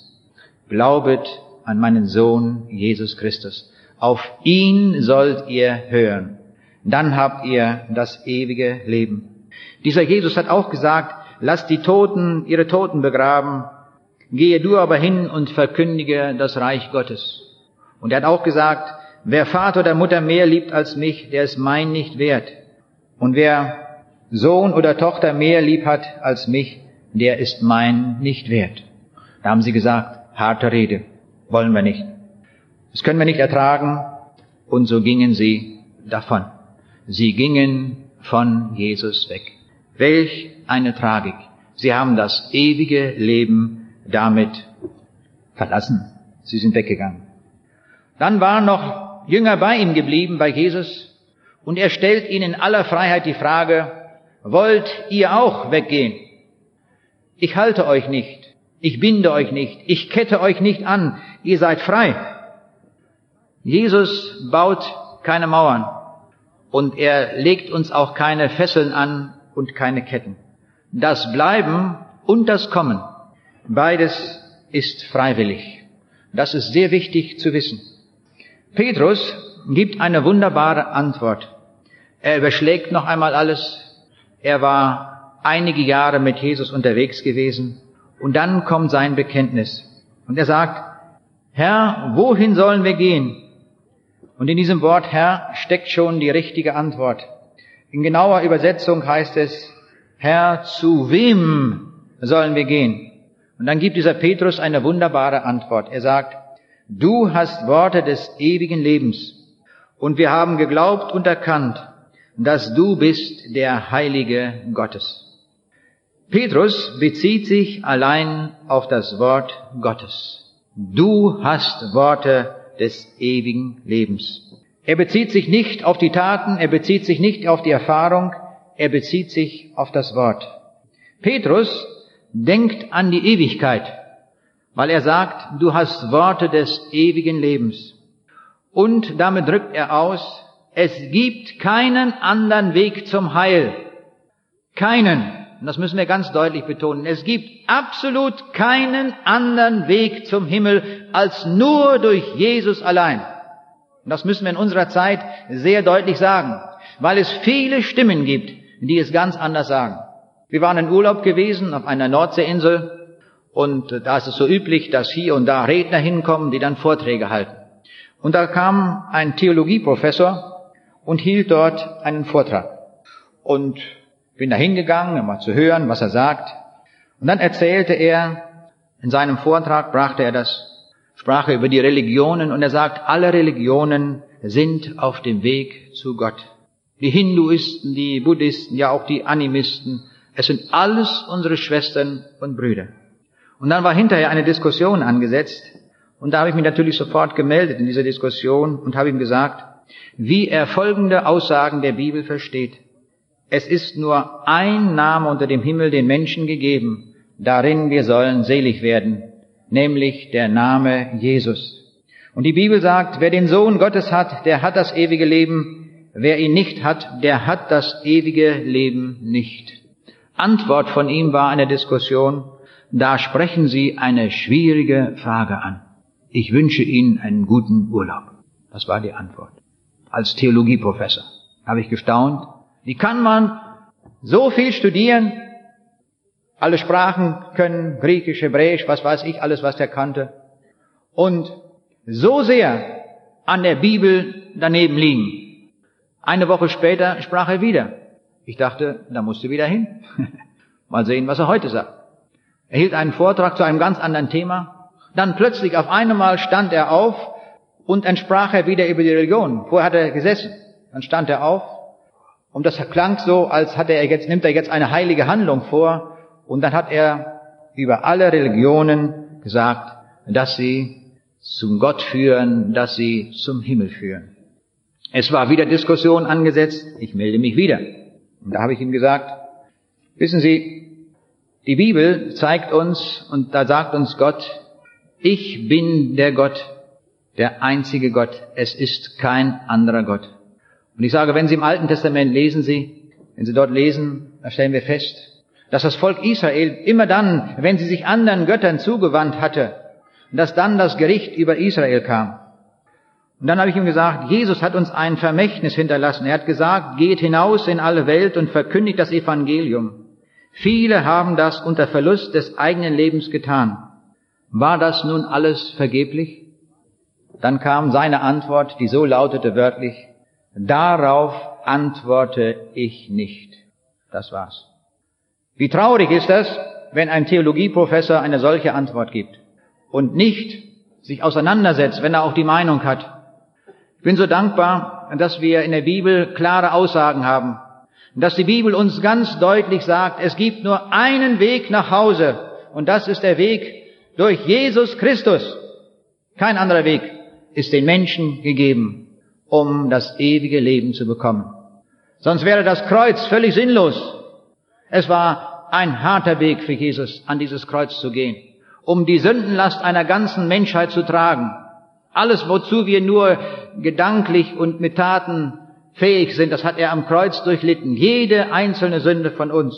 Glaubet an meinen Sohn Jesus Christus. Auf ihn sollt ihr hören. Dann habt ihr das ewige Leben. Dieser Jesus hat auch gesagt, lasst die Toten ihre Toten begraben, gehe du aber hin und verkündige das Reich Gottes. Und er hat auch gesagt, wer Vater oder Mutter mehr liebt als mich, der ist mein nicht wert. Und wer Sohn oder Tochter mehr lieb hat als mich, der ist mein nicht wert. Da haben sie gesagt, harte Rede. Wollen wir nicht. Das können wir nicht ertragen. Und so gingen sie davon. Sie gingen von Jesus weg. Welch eine Tragik. Sie haben das ewige Leben damit verlassen. Sie sind weggegangen. Dann waren noch Jünger bei ihm geblieben, bei Jesus, und er stellt ihnen in aller Freiheit die Frage, wollt ihr auch weggehen? Ich halte euch nicht. Ich binde euch nicht, ich kette euch nicht an, ihr seid frei. Jesus baut keine Mauern und er legt uns auch keine Fesseln an und keine Ketten. Das Bleiben und das Kommen, beides ist freiwillig. Das ist sehr wichtig zu wissen. Petrus gibt eine wunderbare Antwort. Er überschlägt noch einmal alles. Er war einige Jahre mit Jesus unterwegs gewesen. Und dann kommt sein Bekenntnis. Und er sagt, Herr, wohin sollen wir gehen? Und in diesem Wort Herr steckt schon die richtige Antwort. In genauer Übersetzung heißt es, Herr, zu wem sollen wir gehen? Und dann gibt dieser Petrus eine wunderbare Antwort. Er sagt, du hast Worte des ewigen Lebens. Und wir haben geglaubt und erkannt, dass du bist der Heilige Gottes. Petrus bezieht sich allein auf das Wort Gottes. Du hast Worte des ewigen Lebens. Er bezieht sich nicht auf die Taten, er bezieht sich nicht auf die Erfahrung, er bezieht sich auf das Wort. Petrus denkt an die Ewigkeit, weil er sagt, du hast Worte des ewigen Lebens. Und damit drückt er aus, es gibt keinen anderen Weg zum Heil. Keinen und das müssen wir ganz deutlich betonen, es gibt absolut keinen anderen Weg zum Himmel als nur durch Jesus allein. Und das müssen wir in unserer Zeit sehr deutlich sagen, weil es viele Stimmen gibt, die es ganz anders sagen. Wir waren in Urlaub gewesen auf einer Nordseeinsel und da ist es so üblich, dass hier und da Redner hinkommen, die dann Vorträge halten. Und da kam ein Theologieprofessor und hielt dort einen Vortrag. Und bin da hingegangen, um mal zu hören, was er sagt. Und dann erzählte er, in seinem Vortrag brachte er das sprach er über die Religionen und er sagt, alle Religionen sind auf dem Weg zu Gott. Die Hinduisten, die Buddhisten, ja auch die Animisten, es sind alles unsere Schwestern und Brüder. Und dann war hinterher eine Diskussion angesetzt und da habe ich mich natürlich sofort gemeldet in dieser Diskussion und habe ihm gesagt, wie er folgende Aussagen der Bibel versteht. Es ist nur ein Name unter dem Himmel den Menschen gegeben, darin wir sollen selig werden, nämlich der Name Jesus. Und die Bibel sagt, wer den Sohn Gottes hat, der hat das ewige Leben, wer ihn nicht hat, der hat das ewige Leben nicht. Antwort von ihm war eine Diskussion, da sprechen Sie eine schwierige Frage an. Ich wünsche Ihnen einen guten Urlaub. Das war die Antwort. Als Theologieprofessor habe ich gestaunt. Wie kann man so viel studieren, alle Sprachen können, Griechisch, Hebräisch, was weiß ich, alles, was er kannte, und so sehr an der Bibel daneben liegen. Eine Woche später sprach er wieder. Ich dachte, da musst du wieder hin. Mal sehen, was er heute sagt. Er hielt einen Vortrag zu einem ganz anderen Thema. Dann plötzlich auf einmal stand er auf und entsprach er wieder über die Religion. Vorher hat er gesessen. Dann stand er auf und das klang so, als hat er jetzt, nimmt er jetzt eine heilige Handlung vor und dann hat er über alle Religionen gesagt, dass sie zum Gott führen, dass sie zum Himmel führen. Es war wieder Diskussion angesetzt, ich melde mich wieder. Und da habe ich ihm gesagt, wissen Sie, die Bibel zeigt uns und da sagt uns Gott, ich bin der Gott, der einzige Gott, es ist kein anderer Gott. Und ich sage, wenn Sie im Alten Testament lesen Sie, wenn Sie dort lesen, da stellen wir fest, dass das Volk Israel immer dann, wenn sie sich anderen Göttern zugewandt hatte, dass dann das Gericht über Israel kam. Und dann habe ich ihm gesagt, Jesus hat uns ein Vermächtnis hinterlassen. Er hat gesagt, geht hinaus in alle Welt und verkündigt das Evangelium. Viele haben das unter Verlust des eigenen Lebens getan. War das nun alles vergeblich? Dann kam seine Antwort, die so lautete wörtlich, darauf antworte ich nicht. Das war's. Wie traurig ist das, wenn ein Theologieprofessor eine solche Antwort gibt und nicht sich auseinandersetzt, wenn er auch die Meinung hat. Ich bin so dankbar, dass wir in der Bibel klare Aussagen haben, dass die Bibel uns ganz deutlich sagt, es gibt nur einen Weg nach Hause und das ist der Weg durch Jesus Christus. Kein anderer Weg ist den Menschen gegeben, um das ewige Leben zu bekommen. Sonst wäre das Kreuz völlig sinnlos. Es war ein harter Weg für Jesus, an dieses Kreuz zu gehen um die Sündenlast einer ganzen Menschheit zu tragen. Alles, wozu wir nur gedanklich und mit Taten fähig sind, das hat er am Kreuz durchlitten. Jede einzelne Sünde von uns.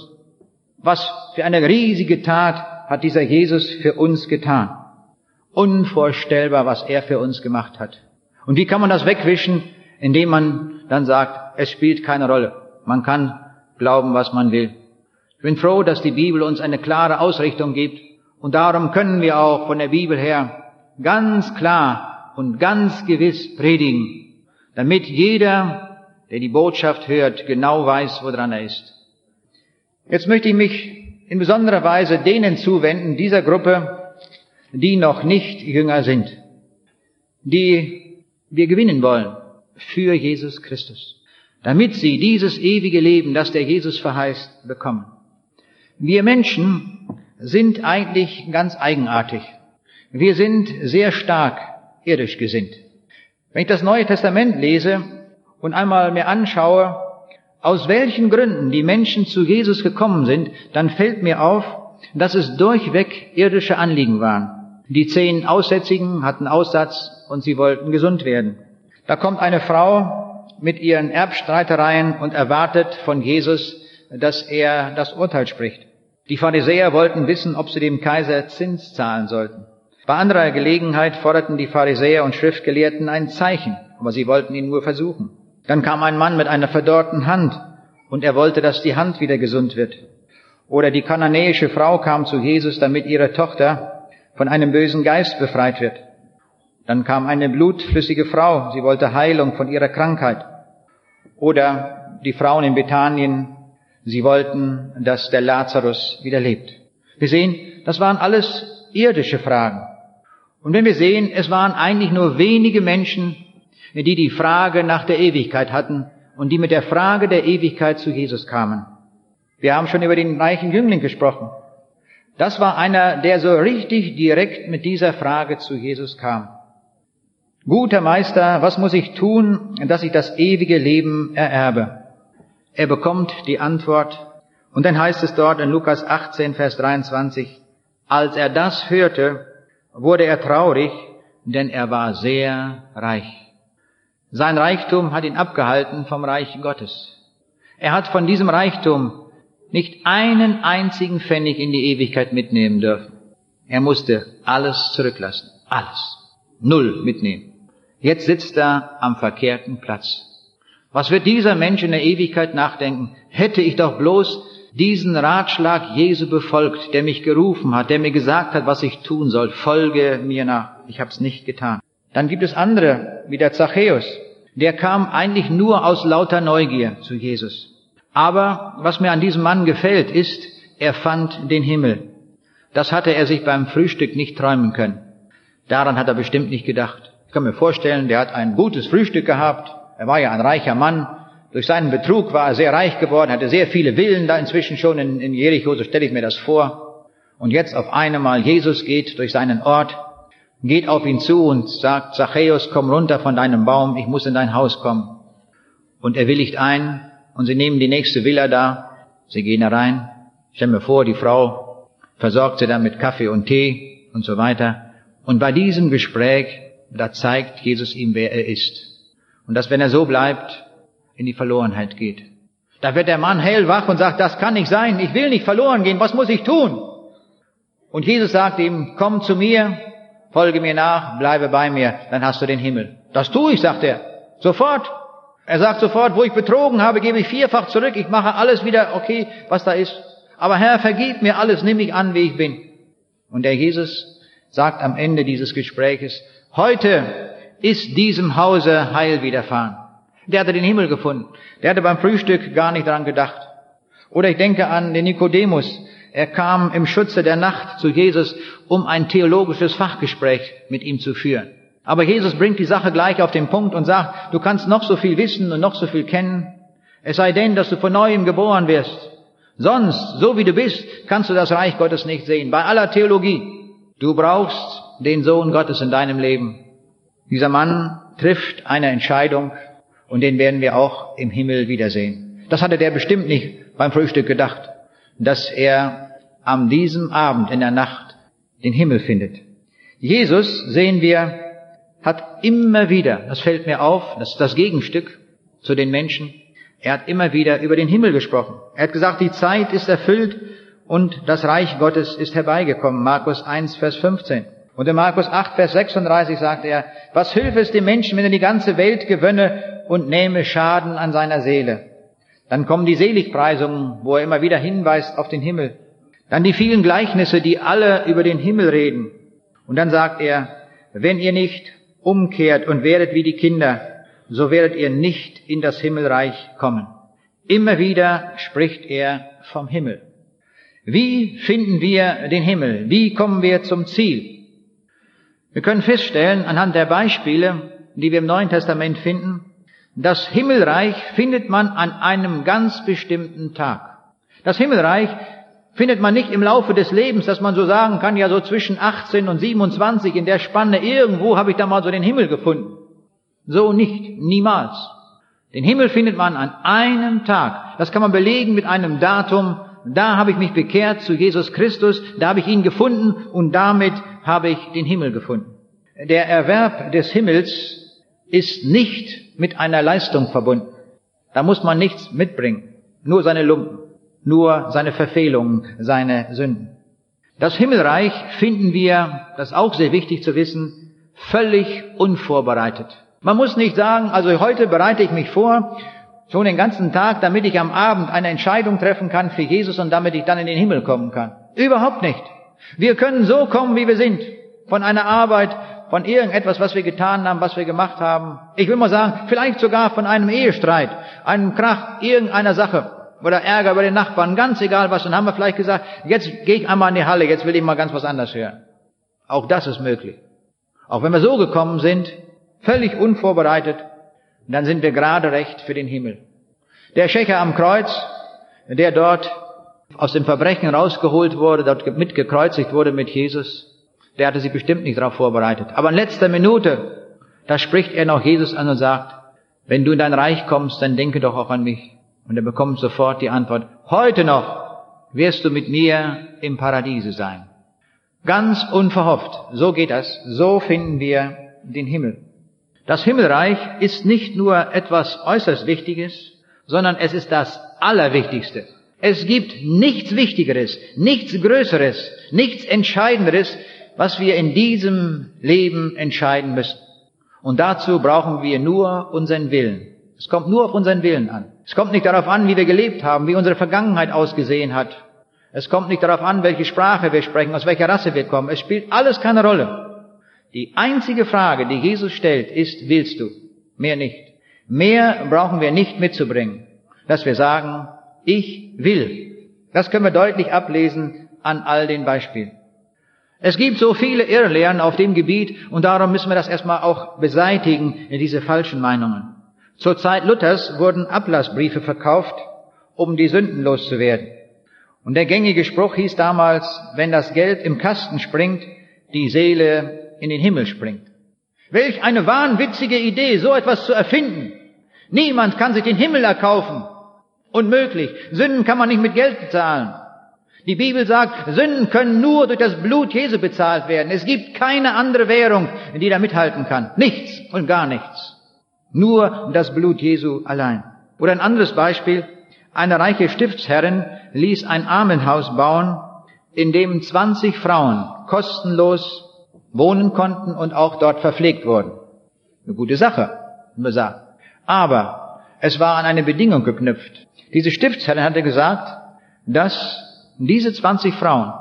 Was für eine riesige Tat hat dieser Jesus für uns getan. Unvorstellbar, was er für uns gemacht hat. Und wie kann man das wegwischen, indem man dann sagt, es spielt keine Rolle. Man kann glauben, was man will. Ich bin froh, dass die Bibel uns eine klare Ausrichtung gibt und darum können wir auch von der Bibel her ganz klar und ganz gewiss predigen, damit jeder, der die Botschaft hört, genau weiß, woran er ist. Jetzt möchte ich mich in besonderer Weise denen zuwenden, dieser Gruppe, die noch nicht jünger sind, die wir gewinnen wollen für Jesus Christus, damit sie dieses ewige Leben, das der Jesus verheißt, bekommen. Wir Menschen sind eigentlich ganz eigenartig. Wir sind sehr stark irdisch gesinnt. Wenn ich das Neue Testament lese und einmal mir anschaue, aus welchen Gründen die Menschen zu Jesus gekommen sind, dann fällt mir auf, dass es durchweg irdische Anliegen waren. Die zehn Aussätzigen hatten Aussatz und sie wollten gesund werden. Da kommt eine Frau mit ihren Erbstreitereien und erwartet von Jesus, dass er das Urteil spricht. Die Pharisäer wollten wissen, ob sie dem Kaiser Zins zahlen sollten. Bei anderer Gelegenheit forderten die Pharisäer und Schriftgelehrten ein Zeichen, aber sie wollten ihn nur versuchen. Dann kam ein Mann mit einer verdorrten Hand und er wollte, dass die Hand wieder gesund wird. Oder die kananäische Frau kam zu Jesus, damit ihre Tochter von einem bösen Geist befreit wird. Dann kam eine blutflüssige Frau, sie wollte Heilung von ihrer Krankheit. Oder die Frauen in Bethanien Sie wollten, dass der Lazarus wieder lebt. Wir sehen, das waren alles irdische Fragen. Und wenn wir sehen, es waren eigentlich nur wenige Menschen, die die Frage nach der Ewigkeit hatten und die mit der Frage der Ewigkeit zu Jesus kamen. Wir haben schon über den reichen Jüngling gesprochen. Das war einer, der so richtig direkt mit dieser Frage zu Jesus kam. Guter Meister, was muss ich tun, dass ich das ewige Leben ererbe? Er bekommt die Antwort. Und dann heißt es dort in Lukas 18, Vers 23, als er das hörte, wurde er traurig, denn er war sehr reich. Sein Reichtum hat ihn abgehalten vom Reich Gottes. Er hat von diesem Reichtum nicht einen einzigen Pfennig in die Ewigkeit mitnehmen dürfen. Er musste alles zurücklassen. Alles. Null mitnehmen. Jetzt sitzt er am verkehrten Platz. Was wird dieser Mensch in der Ewigkeit nachdenken? Hätte ich doch bloß diesen Ratschlag Jesu befolgt, der mich gerufen hat, der mir gesagt hat, was ich tun soll, folge mir nach. Ich habe es nicht getan. Dann gibt es andere, wie der Zachäus. Der kam eigentlich nur aus lauter Neugier zu Jesus. Aber was mir an diesem Mann gefällt, ist, er fand den Himmel. Das hatte er sich beim Frühstück nicht träumen können. Daran hat er bestimmt nicht gedacht. Ich kann mir vorstellen, der hat ein gutes Frühstück gehabt, er war ja ein reicher Mann. Durch seinen Betrug war er sehr reich geworden, hatte sehr viele Villen da inzwischen schon in, in Jericho, so stelle ich mir das vor. Und jetzt auf einmal, Jesus geht durch seinen Ort, geht auf ihn zu und sagt, Zachäus, komm runter von deinem Baum, ich muss in dein Haus kommen. Und er willigt ein und sie nehmen die nächste Villa da, sie gehen da rein. Stell mir vor, die Frau versorgt sie dann mit Kaffee und Tee und so weiter. Und bei diesem Gespräch, da zeigt Jesus ihm, wer er ist. Und dass, wenn er so bleibt, in die Verlorenheit geht. Da wird der Mann hellwach und sagt, das kann nicht sein, ich will nicht verloren gehen, was muss ich tun? Und Jesus sagt ihm, komm zu mir, folge mir nach, bleibe bei mir, dann hast du den Himmel. Das tue ich, sagt er. Sofort. Er sagt sofort, wo ich betrogen habe, gebe ich vierfach zurück, ich mache alles wieder okay, was da ist. Aber Herr, vergib mir alles, nimm mich an, wie ich bin. Und der Jesus sagt am Ende dieses Gespräches, heute ist diesem Hause Heil widerfahren. Der hatte den Himmel gefunden. Der hatte beim Frühstück gar nicht dran gedacht. Oder ich denke an den Nikodemus. Er kam im Schutze der Nacht zu Jesus, um ein theologisches Fachgespräch mit ihm zu führen. Aber Jesus bringt die Sache gleich auf den Punkt und sagt, du kannst noch so viel wissen und noch so viel kennen. Es sei denn, dass du von neuem geboren wirst. Sonst, so wie du bist, kannst du das Reich Gottes nicht sehen. Bei aller Theologie. Du brauchst den Sohn Gottes in deinem Leben. Dieser Mann trifft eine Entscheidung und den werden wir auch im Himmel wiedersehen. Das hatte der bestimmt nicht beim Frühstück gedacht, dass er am diesem Abend in der Nacht den Himmel findet. Jesus, sehen wir, hat immer wieder, das fällt mir auf, das ist das Gegenstück zu den Menschen, er hat immer wieder über den Himmel gesprochen. Er hat gesagt, die Zeit ist erfüllt und das Reich Gottes ist herbeigekommen. Markus 1, Vers 15. Und in Markus 8, Vers 36 sagt er, was hilft es dem Menschen, wenn er die ganze Welt gewönne und nehme Schaden an seiner Seele? Dann kommen die Seligpreisungen, wo er immer wieder hinweist auf den Himmel. Dann die vielen Gleichnisse, die alle über den Himmel reden. Und dann sagt er, wenn ihr nicht umkehrt und werdet wie die Kinder, so werdet ihr nicht in das Himmelreich kommen. Immer wieder spricht er vom Himmel. Wie finden wir den Himmel? Wie kommen wir zum Ziel? Wir können feststellen, anhand der Beispiele, die wir im Neuen Testament finden, das Himmelreich findet man an einem ganz bestimmten Tag. Das Himmelreich findet man nicht im Laufe des Lebens, dass man so sagen kann, ja so zwischen 18 und 27 in der Spanne irgendwo habe ich da mal so den Himmel gefunden. So nicht, niemals. Den Himmel findet man an einem Tag. Das kann man belegen mit einem Datum. Da habe ich mich bekehrt zu Jesus Christus, da habe ich ihn gefunden und damit habe ich den Himmel gefunden. Der Erwerb des Himmels ist nicht mit einer Leistung verbunden. Da muss man nichts mitbringen, nur seine Lumpen, nur seine Verfehlungen, seine Sünden. Das Himmelreich finden wir, das ist auch sehr wichtig zu wissen, völlig unvorbereitet. Man muss nicht sagen, also heute bereite ich mich vor, schon den ganzen Tag, damit ich am Abend eine Entscheidung treffen kann für Jesus und damit ich dann in den Himmel kommen kann. Überhaupt nicht. Wir können so kommen, wie wir sind. Von einer Arbeit, von irgendetwas, was wir getan haben, was wir gemacht haben. Ich will mal sagen, vielleicht sogar von einem Ehestreit, einem Krach, irgendeiner Sache oder Ärger über den Nachbarn, ganz egal was. Dann haben wir vielleicht gesagt, jetzt gehe ich einmal in die Halle, jetzt will ich mal ganz was anderes hören. Auch das ist möglich. Auch wenn wir so gekommen sind, völlig unvorbereitet, dann sind wir gerade recht für den Himmel. Der Schächer am Kreuz, der dort aus dem Verbrechen rausgeholt wurde, dort mitgekreuzigt wurde mit Jesus, der hatte sich bestimmt nicht darauf vorbereitet. Aber in letzter Minute, da spricht er noch Jesus an und sagt, wenn du in dein Reich kommst, dann denke doch auch an mich. Und er bekommt sofort die Antwort, heute noch wirst du mit mir im Paradiese sein. Ganz unverhofft. So geht das. So finden wir den Himmel. Das Himmelreich ist nicht nur etwas äußerst Wichtiges, sondern es ist das Allerwichtigste. Es gibt nichts Wichtigeres, nichts Größeres, nichts Entscheidenderes, was wir in diesem Leben entscheiden müssen. Und dazu brauchen wir nur unseren Willen. Es kommt nur auf unseren Willen an. Es kommt nicht darauf an, wie wir gelebt haben, wie unsere Vergangenheit ausgesehen hat. Es kommt nicht darauf an, welche Sprache wir sprechen, aus welcher Rasse wir kommen. Es spielt alles keine Rolle. Die einzige Frage, die Jesus stellt, ist, willst du? Mehr nicht. Mehr brauchen wir nicht mitzubringen, dass wir sagen, ich will. Das können wir deutlich ablesen an all den Beispielen. Es gibt so viele Irrlehren auf dem Gebiet und darum müssen wir das erstmal auch beseitigen, diese falschen Meinungen. Zur Zeit Luthers wurden Ablassbriefe verkauft, um die Sünden loszuwerden. Und der gängige Spruch hieß damals, wenn das Geld im Kasten springt, die Seele in den Himmel springt. Welch eine wahnwitzige Idee, so etwas zu erfinden. Niemand kann sich den Himmel erkaufen. Unmöglich. Sünden kann man nicht mit Geld bezahlen. Die Bibel sagt, Sünden können nur durch das Blut Jesu bezahlt werden. Es gibt keine andere Währung, die da mithalten kann. Nichts und gar nichts. Nur das Blut Jesu allein. Oder ein anderes Beispiel. Eine reiche Stiftsherrin ließ ein Armenhaus bauen, in dem 20 Frauen kostenlos wohnen konnten und auch dort verpflegt wurden. Eine gute Sache, man sagt. Aber es war an eine Bedingung geknüpft. Diese Stiftsherrin hatte gesagt, dass diese 20 Frauen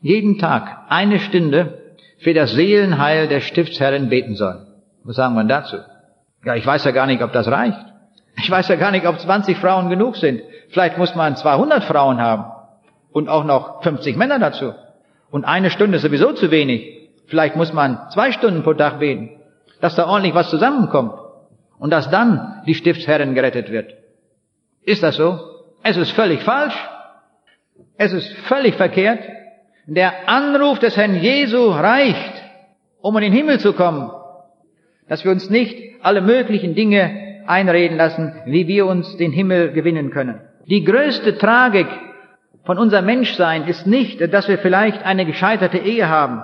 jeden Tag eine Stunde für das Seelenheil der Stiftsherrin beten sollen. Was sagen wir dazu? Ja, ich weiß ja gar nicht, ob das reicht. Ich weiß ja gar nicht, ob 20 Frauen genug sind. Vielleicht muss man 200 Frauen haben und auch noch 50 Männer dazu. Und eine Stunde ist sowieso zu wenig. Vielleicht muss man zwei Stunden pro Tag beten, dass da ordentlich was zusammenkommt und dass dann die Stiftsherrin gerettet wird. Ist das so? Es ist völlig falsch. Es ist völlig verkehrt. Der Anruf des Herrn Jesu reicht, um in den Himmel zu kommen. Dass wir uns nicht alle möglichen Dinge einreden lassen, wie wir uns den Himmel gewinnen können. Die größte Tragik von unserem Menschsein ist nicht, dass wir vielleicht eine gescheiterte Ehe haben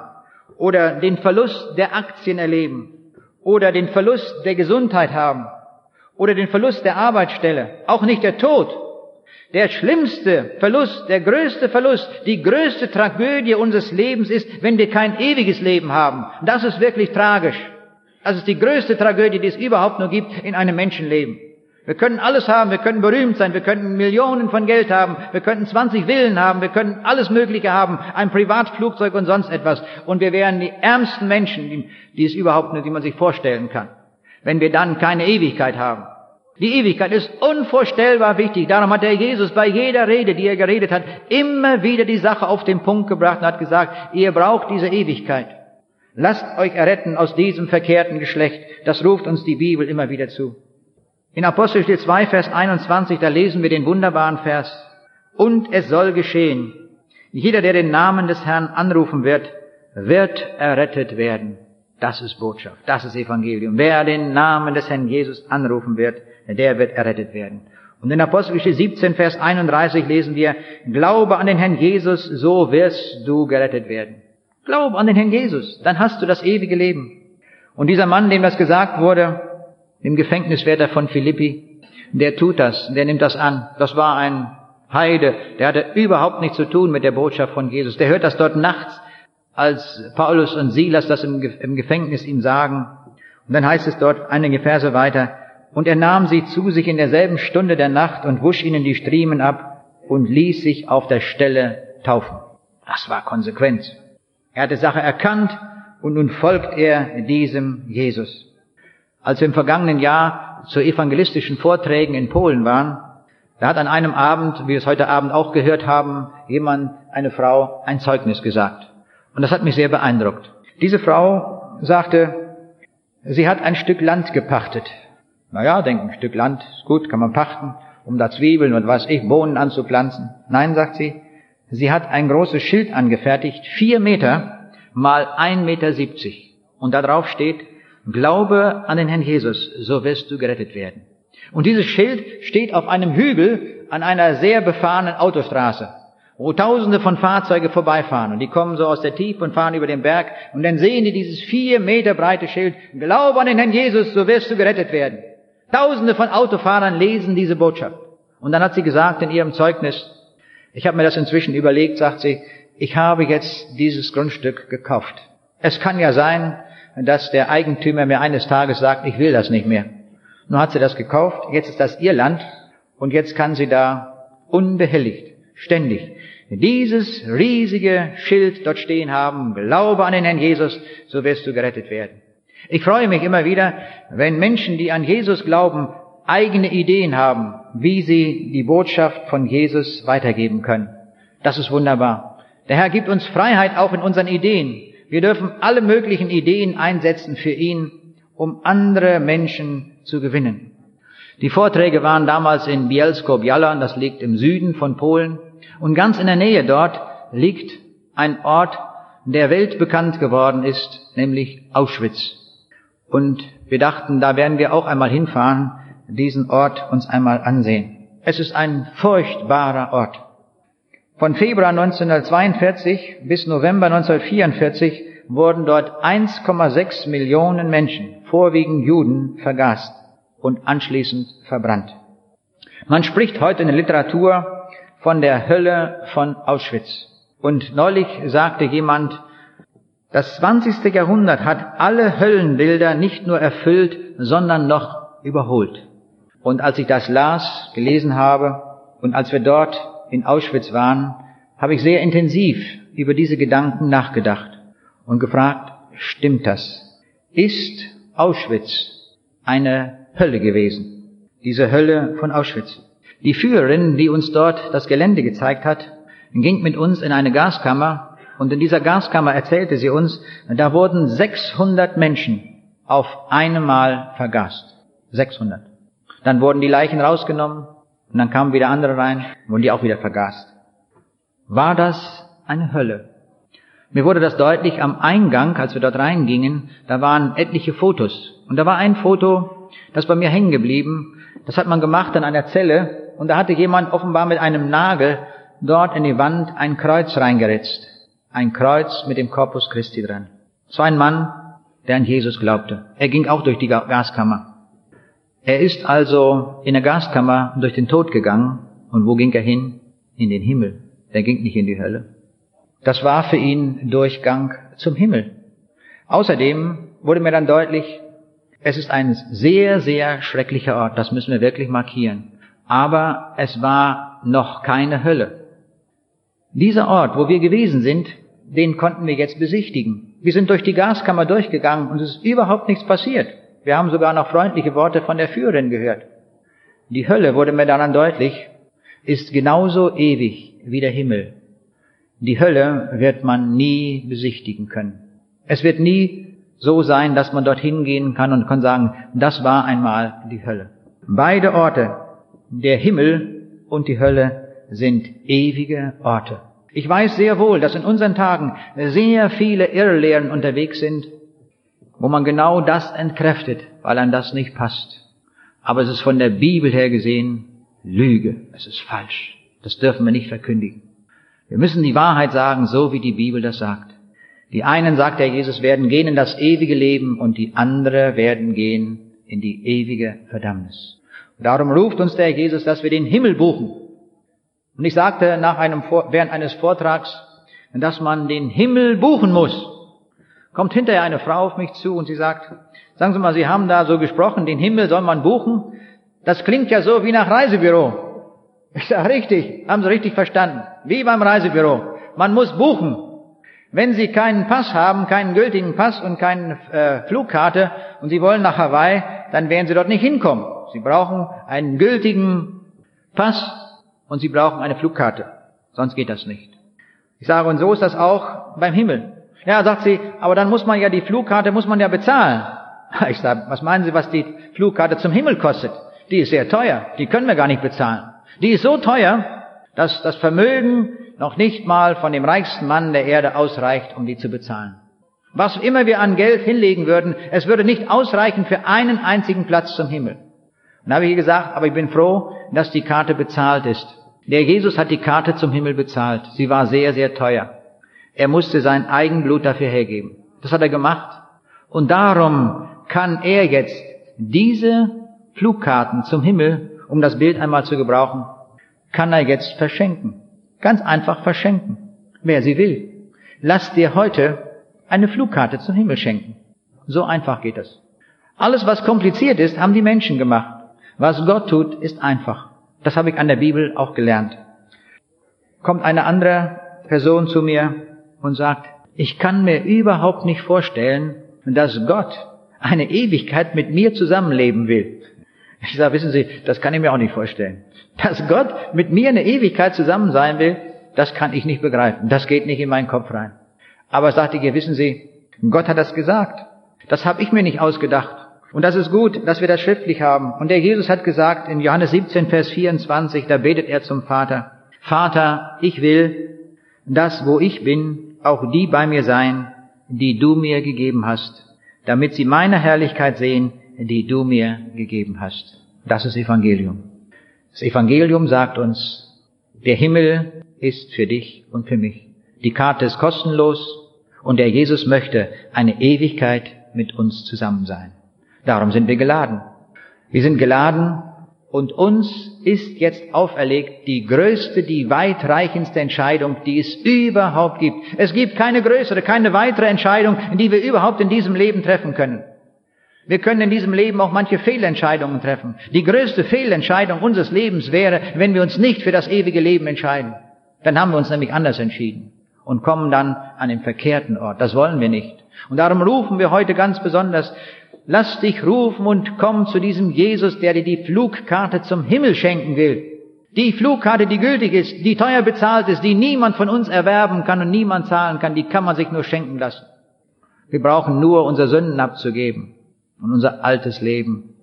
oder den Verlust der Aktien erleben oder den Verlust der Gesundheit haben oder den Verlust der Arbeitsstelle, auch nicht der Tod. Der schlimmste Verlust, der größte Verlust, die größte Tragödie unseres Lebens ist, wenn wir kein ewiges Leben haben. Das ist wirklich tragisch. Das ist die größte Tragödie, die es überhaupt nur gibt in einem Menschenleben. Wir können alles haben, wir können berühmt sein, wir können Millionen von Geld haben, wir könnten 20 Villen haben, wir können alles Mögliche haben, ein Privatflugzeug und sonst etwas. Und wir wären die ärmsten Menschen, die, die es überhaupt nur, die man sich vorstellen kann. Wenn wir dann keine Ewigkeit haben. Die Ewigkeit ist unvorstellbar wichtig. Darum hat der Jesus bei jeder Rede, die er geredet hat, immer wieder die Sache auf den Punkt gebracht und hat gesagt, ihr braucht diese Ewigkeit. Lasst euch erretten aus diesem verkehrten Geschlecht. Das ruft uns die Bibel immer wieder zu. In Apostelgeschichte 2, Vers 21, da lesen wir den wunderbaren Vers. Und es soll geschehen. Jeder, der den Namen des Herrn anrufen wird, wird errettet werden. Das ist Botschaft. Das ist Evangelium. Wer den Namen des Herrn Jesus anrufen wird, der wird errettet werden. Und in Apostelgeschichte 17, Vers 31 lesen wir, Glaube an den Herrn Jesus, so wirst du gerettet werden. Glaube an den Herrn Jesus, dann hast du das ewige Leben. Und dieser Mann, dem das gesagt wurde, im Gefängniswärter von Philippi, der tut das, der nimmt das an. Das war ein Heide, der hatte überhaupt nichts zu tun mit der Botschaft von Jesus. Der hört das dort nachts, als Paulus und Silas das im Gefängnis ihm sagen. Und dann heißt es dort einige Verse weiter, und er nahm sie zu sich in derselben Stunde der Nacht und wusch ihnen die Striemen ab und ließ sich auf der Stelle taufen. Das war Konsequenz. Er hat die Sache erkannt und nun folgt er diesem Jesus. Als wir im vergangenen Jahr zu evangelistischen Vorträgen in Polen waren, da hat an einem Abend, wie wir es heute Abend auch gehört haben, jemand, eine Frau, ein Zeugnis gesagt. Und das hat mich sehr beeindruckt. Diese Frau sagte, sie hat ein Stück Land gepachtet. Naja, denken, ein Stück Land ist gut, kann man pachten, um da Zwiebeln und was ich, Bohnen anzupflanzen. Nein, sagt sie, sie hat ein großes Schild angefertigt, vier Meter mal ein Meter siebzig. Und da drauf steht, Glaube an den Herrn Jesus, so wirst du gerettet werden. Und dieses Schild steht auf einem Hügel an einer sehr befahrenen Autostraße, wo Tausende von Fahrzeugen vorbeifahren. Und die kommen so aus der Tiefe und fahren über den Berg. Und dann sehen die dieses vier Meter breite Schild. Glaube an den Herrn Jesus, so wirst du gerettet werden. Tausende von Autofahrern lesen diese Botschaft. Und dann hat sie gesagt in ihrem Zeugnis, ich habe mir das inzwischen überlegt, sagt sie, ich habe jetzt dieses Grundstück gekauft. Es kann ja sein, dass der Eigentümer mir eines Tages sagt, ich will das nicht mehr. Nun hat sie das gekauft, jetzt ist das ihr Land und jetzt kann sie da unbehelligt, ständig dieses riesige Schild dort stehen haben, Glaube an den Herrn Jesus, so wirst du gerettet werden. Ich freue mich immer wieder, wenn Menschen, die an Jesus glauben, eigene Ideen haben, wie sie die Botschaft von Jesus weitergeben können. Das ist wunderbar. Der Herr gibt uns Freiheit auch in unseren Ideen. Wir dürfen alle möglichen Ideen einsetzen für ihn, um andere Menschen zu gewinnen. Die Vorträge waren damals in Bielsko-Biała, das liegt im Süden von Polen. Und ganz in der Nähe dort liegt ein Ort, der weltbekannt geworden ist, nämlich Auschwitz. Und wir dachten, da werden wir auch einmal hinfahren, diesen Ort uns einmal ansehen. Es ist ein furchtbarer Ort. Von Februar 1942 bis November 1944 wurden dort 1,6 Millionen Menschen, vorwiegend Juden, vergast und anschließend verbrannt. Man spricht heute in der Literatur von der Hölle von Auschwitz. Und neulich sagte jemand, das 20. Jahrhundert hat alle Höllenbilder nicht nur erfüllt, sondern noch überholt. Und als ich das las, gelesen habe und als wir dort in Auschwitz waren, habe ich sehr intensiv über diese Gedanken nachgedacht und gefragt, stimmt das? Ist Auschwitz eine Hölle gewesen? Diese Hölle von Auschwitz. Die Führerin, die uns dort das Gelände gezeigt hat, ging mit uns in eine Gaskammer und in dieser Gaskammer erzählte sie uns, da wurden 600 Menschen auf einmal vergast. 600. Dann wurden die Leichen rausgenommen und dann kamen wieder andere rein, wurden die auch wieder vergast. War das eine Hölle? Mir wurde das deutlich am Eingang, als wir dort reingingen, da waren etliche Fotos. Und da war ein Foto, das bei mir hängen geblieben. Das hat man gemacht an einer Zelle und da hatte jemand offenbar mit einem Nagel dort in die Wand ein Kreuz reingeritzt. Ein Kreuz mit dem Corpus Christi dran. Es war ein Mann, der an Jesus glaubte. Er ging auch durch die Gaskammer. Er ist also in der Gaskammer durch den Tod gegangen. Und wo ging er hin? In den Himmel. Er ging nicht in die Hölle. Das war für ihn Durchgang zum Himmel. Außerdem wurde mir dann deutlich, es ist ein sehr, sehr schrecklicher Ort, das müssen wir wirklich markieren. Aber es war noch keine Hölle. Dieser Ort, wo wir gewesen sind, den konnten wir jetzt besichtigen. Wir sind durch die Gaskammer durchgegangen und es ist überhaupt nichts passiert. Wir haben sogar noch freundliche Worte von der Führerin gehört. Die Hölle, wurde mir dann deutlich, ist genauso ewig wie der Himmel. Die Hölle wird man nie besichtigen können. Es wird nie so sein, dass man dorthin gehen kann und kann sagen, das war einmal die Hölle. Beide Orte, der Himmel und die Hölle, sind ewige Orte. Ich weiß sehr wohl, dass in unseren Tagen sehr viele Irrlehren unterwegs sind, wo man genau das entkräftet, weil an das nicht passt. Aber es ist von der Bibel her gesehen Lüge. Es ist falsch. Das dürfen wir nicht verkündigen. Wir müssen die Wahrheit sagen, so wie die Bibel das sagt. Die einen, sagt der Jesus, werden gehen in das ewige Leben und die andere werden gehen in die ewige Verdammnis. Und darum ruft uns der Jesus, dass wir den Himmel buchen. Und ich sagte nach einem, während eines Vortrags, dass man den Himmel buchen muss kommt hinterher eine Frau auf mich zu und sie sagt, sagen Sie mal, Sie haben da so gesprochen, den Himmel soll man buchen. Das klingt ja so wie nach Reisebüro. Ich sage, richtig, haben Sie richtig verstanden. Wie beim Reisebüro. Man muss buchen. Wenn Sie keinen Pass haben, keinen gültigen Pass und keine äh, Flugkarte und Sie wollen nach Hawaii, dann werden Sie dort nicht hinkommen. Sie brauchen einen gültigen Pass und Sie brauchen eine Flugkarte. Sonst geht das nicht. Ich sage, und so ist das auch beim Himmel. Ja, sagt sie, aber dann muss man ja die Flugkarte, muss man ja bezahlen. Ich sage, was meinen Sie, was die Flugkarte zum Himmel kostet? Die ist sehr teuer, die können wir gar nicht bezahlen. Die ist so teuer, dass das Vermögen noch nicht mal von dem reichsten Mann der Erde ausreicht, um die zu bezahlen. Was immer wir an Geld hinlegen würden, es würde nicht ausreichen für einen einzigen Platz zum Himmel. Und dann habe ich gesagt, aber ich bin froh, dass die Karte bezahlt ist. Der Jesus hat die Karte zum Himmel bezahlt. Sie war sehr, sehr teuer. Er musste sein Eigenblut dafür hergeben. Das hat er gemacht. Und darum kann er jetzt diese Flugkarten zum Himmel, um das Bild einmal zu gebrauchen, kann er jetzt verschenken. Ganz einfach verschenken. Wer sie will. Lass dir heute eine Flugkarte zum Himmel schenken. So einfach geht es. Alles, was kompliziert ist, haben die Menschen gemacht. Was Gott tut, ist einfach. Das habe ich an der Bibel auch gelernt. Kommt eine andere Person zu mir und sagt, ich kann mir überhaupt nicht vorstellen, dass Gott eine Ewigkeit mit mir zusammenleben will. Ich sage, wissen Sie, das kann ich mir auch nicht vorstellen. Dass Gott mit mir eine Ewigkeit zusammen sein will, das kann ich nicht begreifen. Das geht nicht in meinen Kopf rein. Aber sagte ich, wissen Sie, Gott hat das gesagt. Das habe ich mir nicht ausgedacht. Und das ist gut, dass wir das schriftlich haben. Und der Jesus hat gesagt in Johannes 17, Vers 24, da betet er zum Vater, Vater, ich will, dass wo ich bin, auch die bei mir sein, die du mir gegeben hast, damit sie meine Herrlichkeit sehen, die du mir gegeben hast. Das ist Evangelium. Das Evangelium sagt uns, der Himmel ist für dich und für mich. Die Karte ist kostenlos, und der Jesus möchte eine Ewigkeit mit uns zusammen sein. Darum sind wir geladen. Wir sind geladen und uns ist jetzt auferlegt die größte, die weitreichendste Entscheidung, die es überhaupt gibt. Es gibt keine größere, keine weitere Entscheidung, die wir überhaupt in diesem Leben treffen können. Wir können in diesem Leben auch manche Fehlentscheidungen treffen. Die größte Fehlentscheidung unseres Lebens wäre, wenn wir uns nicht für das ewige Leben entscheiden. Dann haben wir uns nämlich anders entschieden und kommen dann an den verkehrten Ort. Das wollen wir nicht. Und darum rufen wir heute ganz besonders, lass dich rufen und komm zu diesem Jesus, der dir die Flugkarte zum Himmel schenken will. Die Flugkarte, die gültig ist, die teuer bezahlt ist, die niemand von uns erwerben kann und niemand zahlen kann, die kann man sich nur schenken lassen. Wir brauchen nur unsere Sünden abzugeben und unser altes Leben.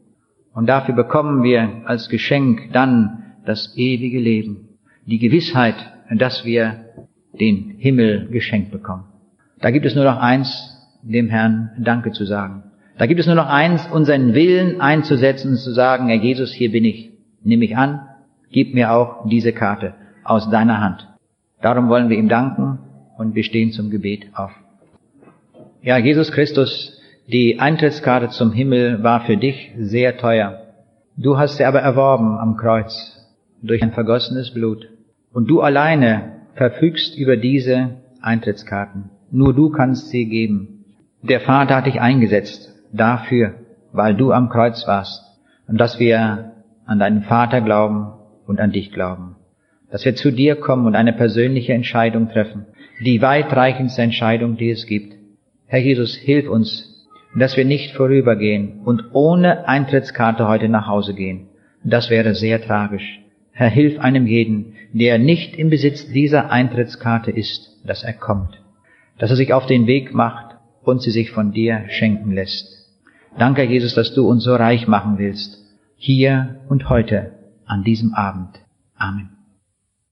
Und dafür bekommen wir als Geschenk dann das ewige Leben. Die Gewissheit, dass wir den Himmel geschenkt bekommen. Da gibt es nur noch eins, dem Herrn Danke zu sagen. Da gibt es nur noch eins, unseren Willen einzusetzen und zu sagen, Herr Jesus, hier bin ich. Nimm mich an, gib mir auch diese Karte aus deiner Hand. Darum wollen wir ihm danken und wir stehen zum Gebet auf. Ja, Jesus Christus, die Eintrittskarte zum Himmel war für dich sehr teuer. Du hast sie aber erworben am Kreuz durch ein vergossenes Blut. Und du alleine verfügst über diese Eintrittskarten. Nur du kannst sie geben. Der Vater hat dich eingesetzt dafür, weil du am Kreuz warst und dass wir an deinen Vater glauben und an dich glauben. Dass wir zu dir kommen und eine persönliche Entscheidung treffen, die weitreichendste Entscheidung, die es gibt. Herr Jesus, hilf uns, dass wir nicht vorübergehen und ohne Eintrittskarte heute nach Hause gehen. Das wäre sehr tragisch. Herr, hilf einem jeden, der nicht im Besitz dieser Eintrittskarte ist, dass er kommt, dass er sich auf den Weg macht und sie sich von dir schenken lässt. Danke, Jesus, dass du uns so reich machen willst, hier und heute, an diesem Abend. Amen.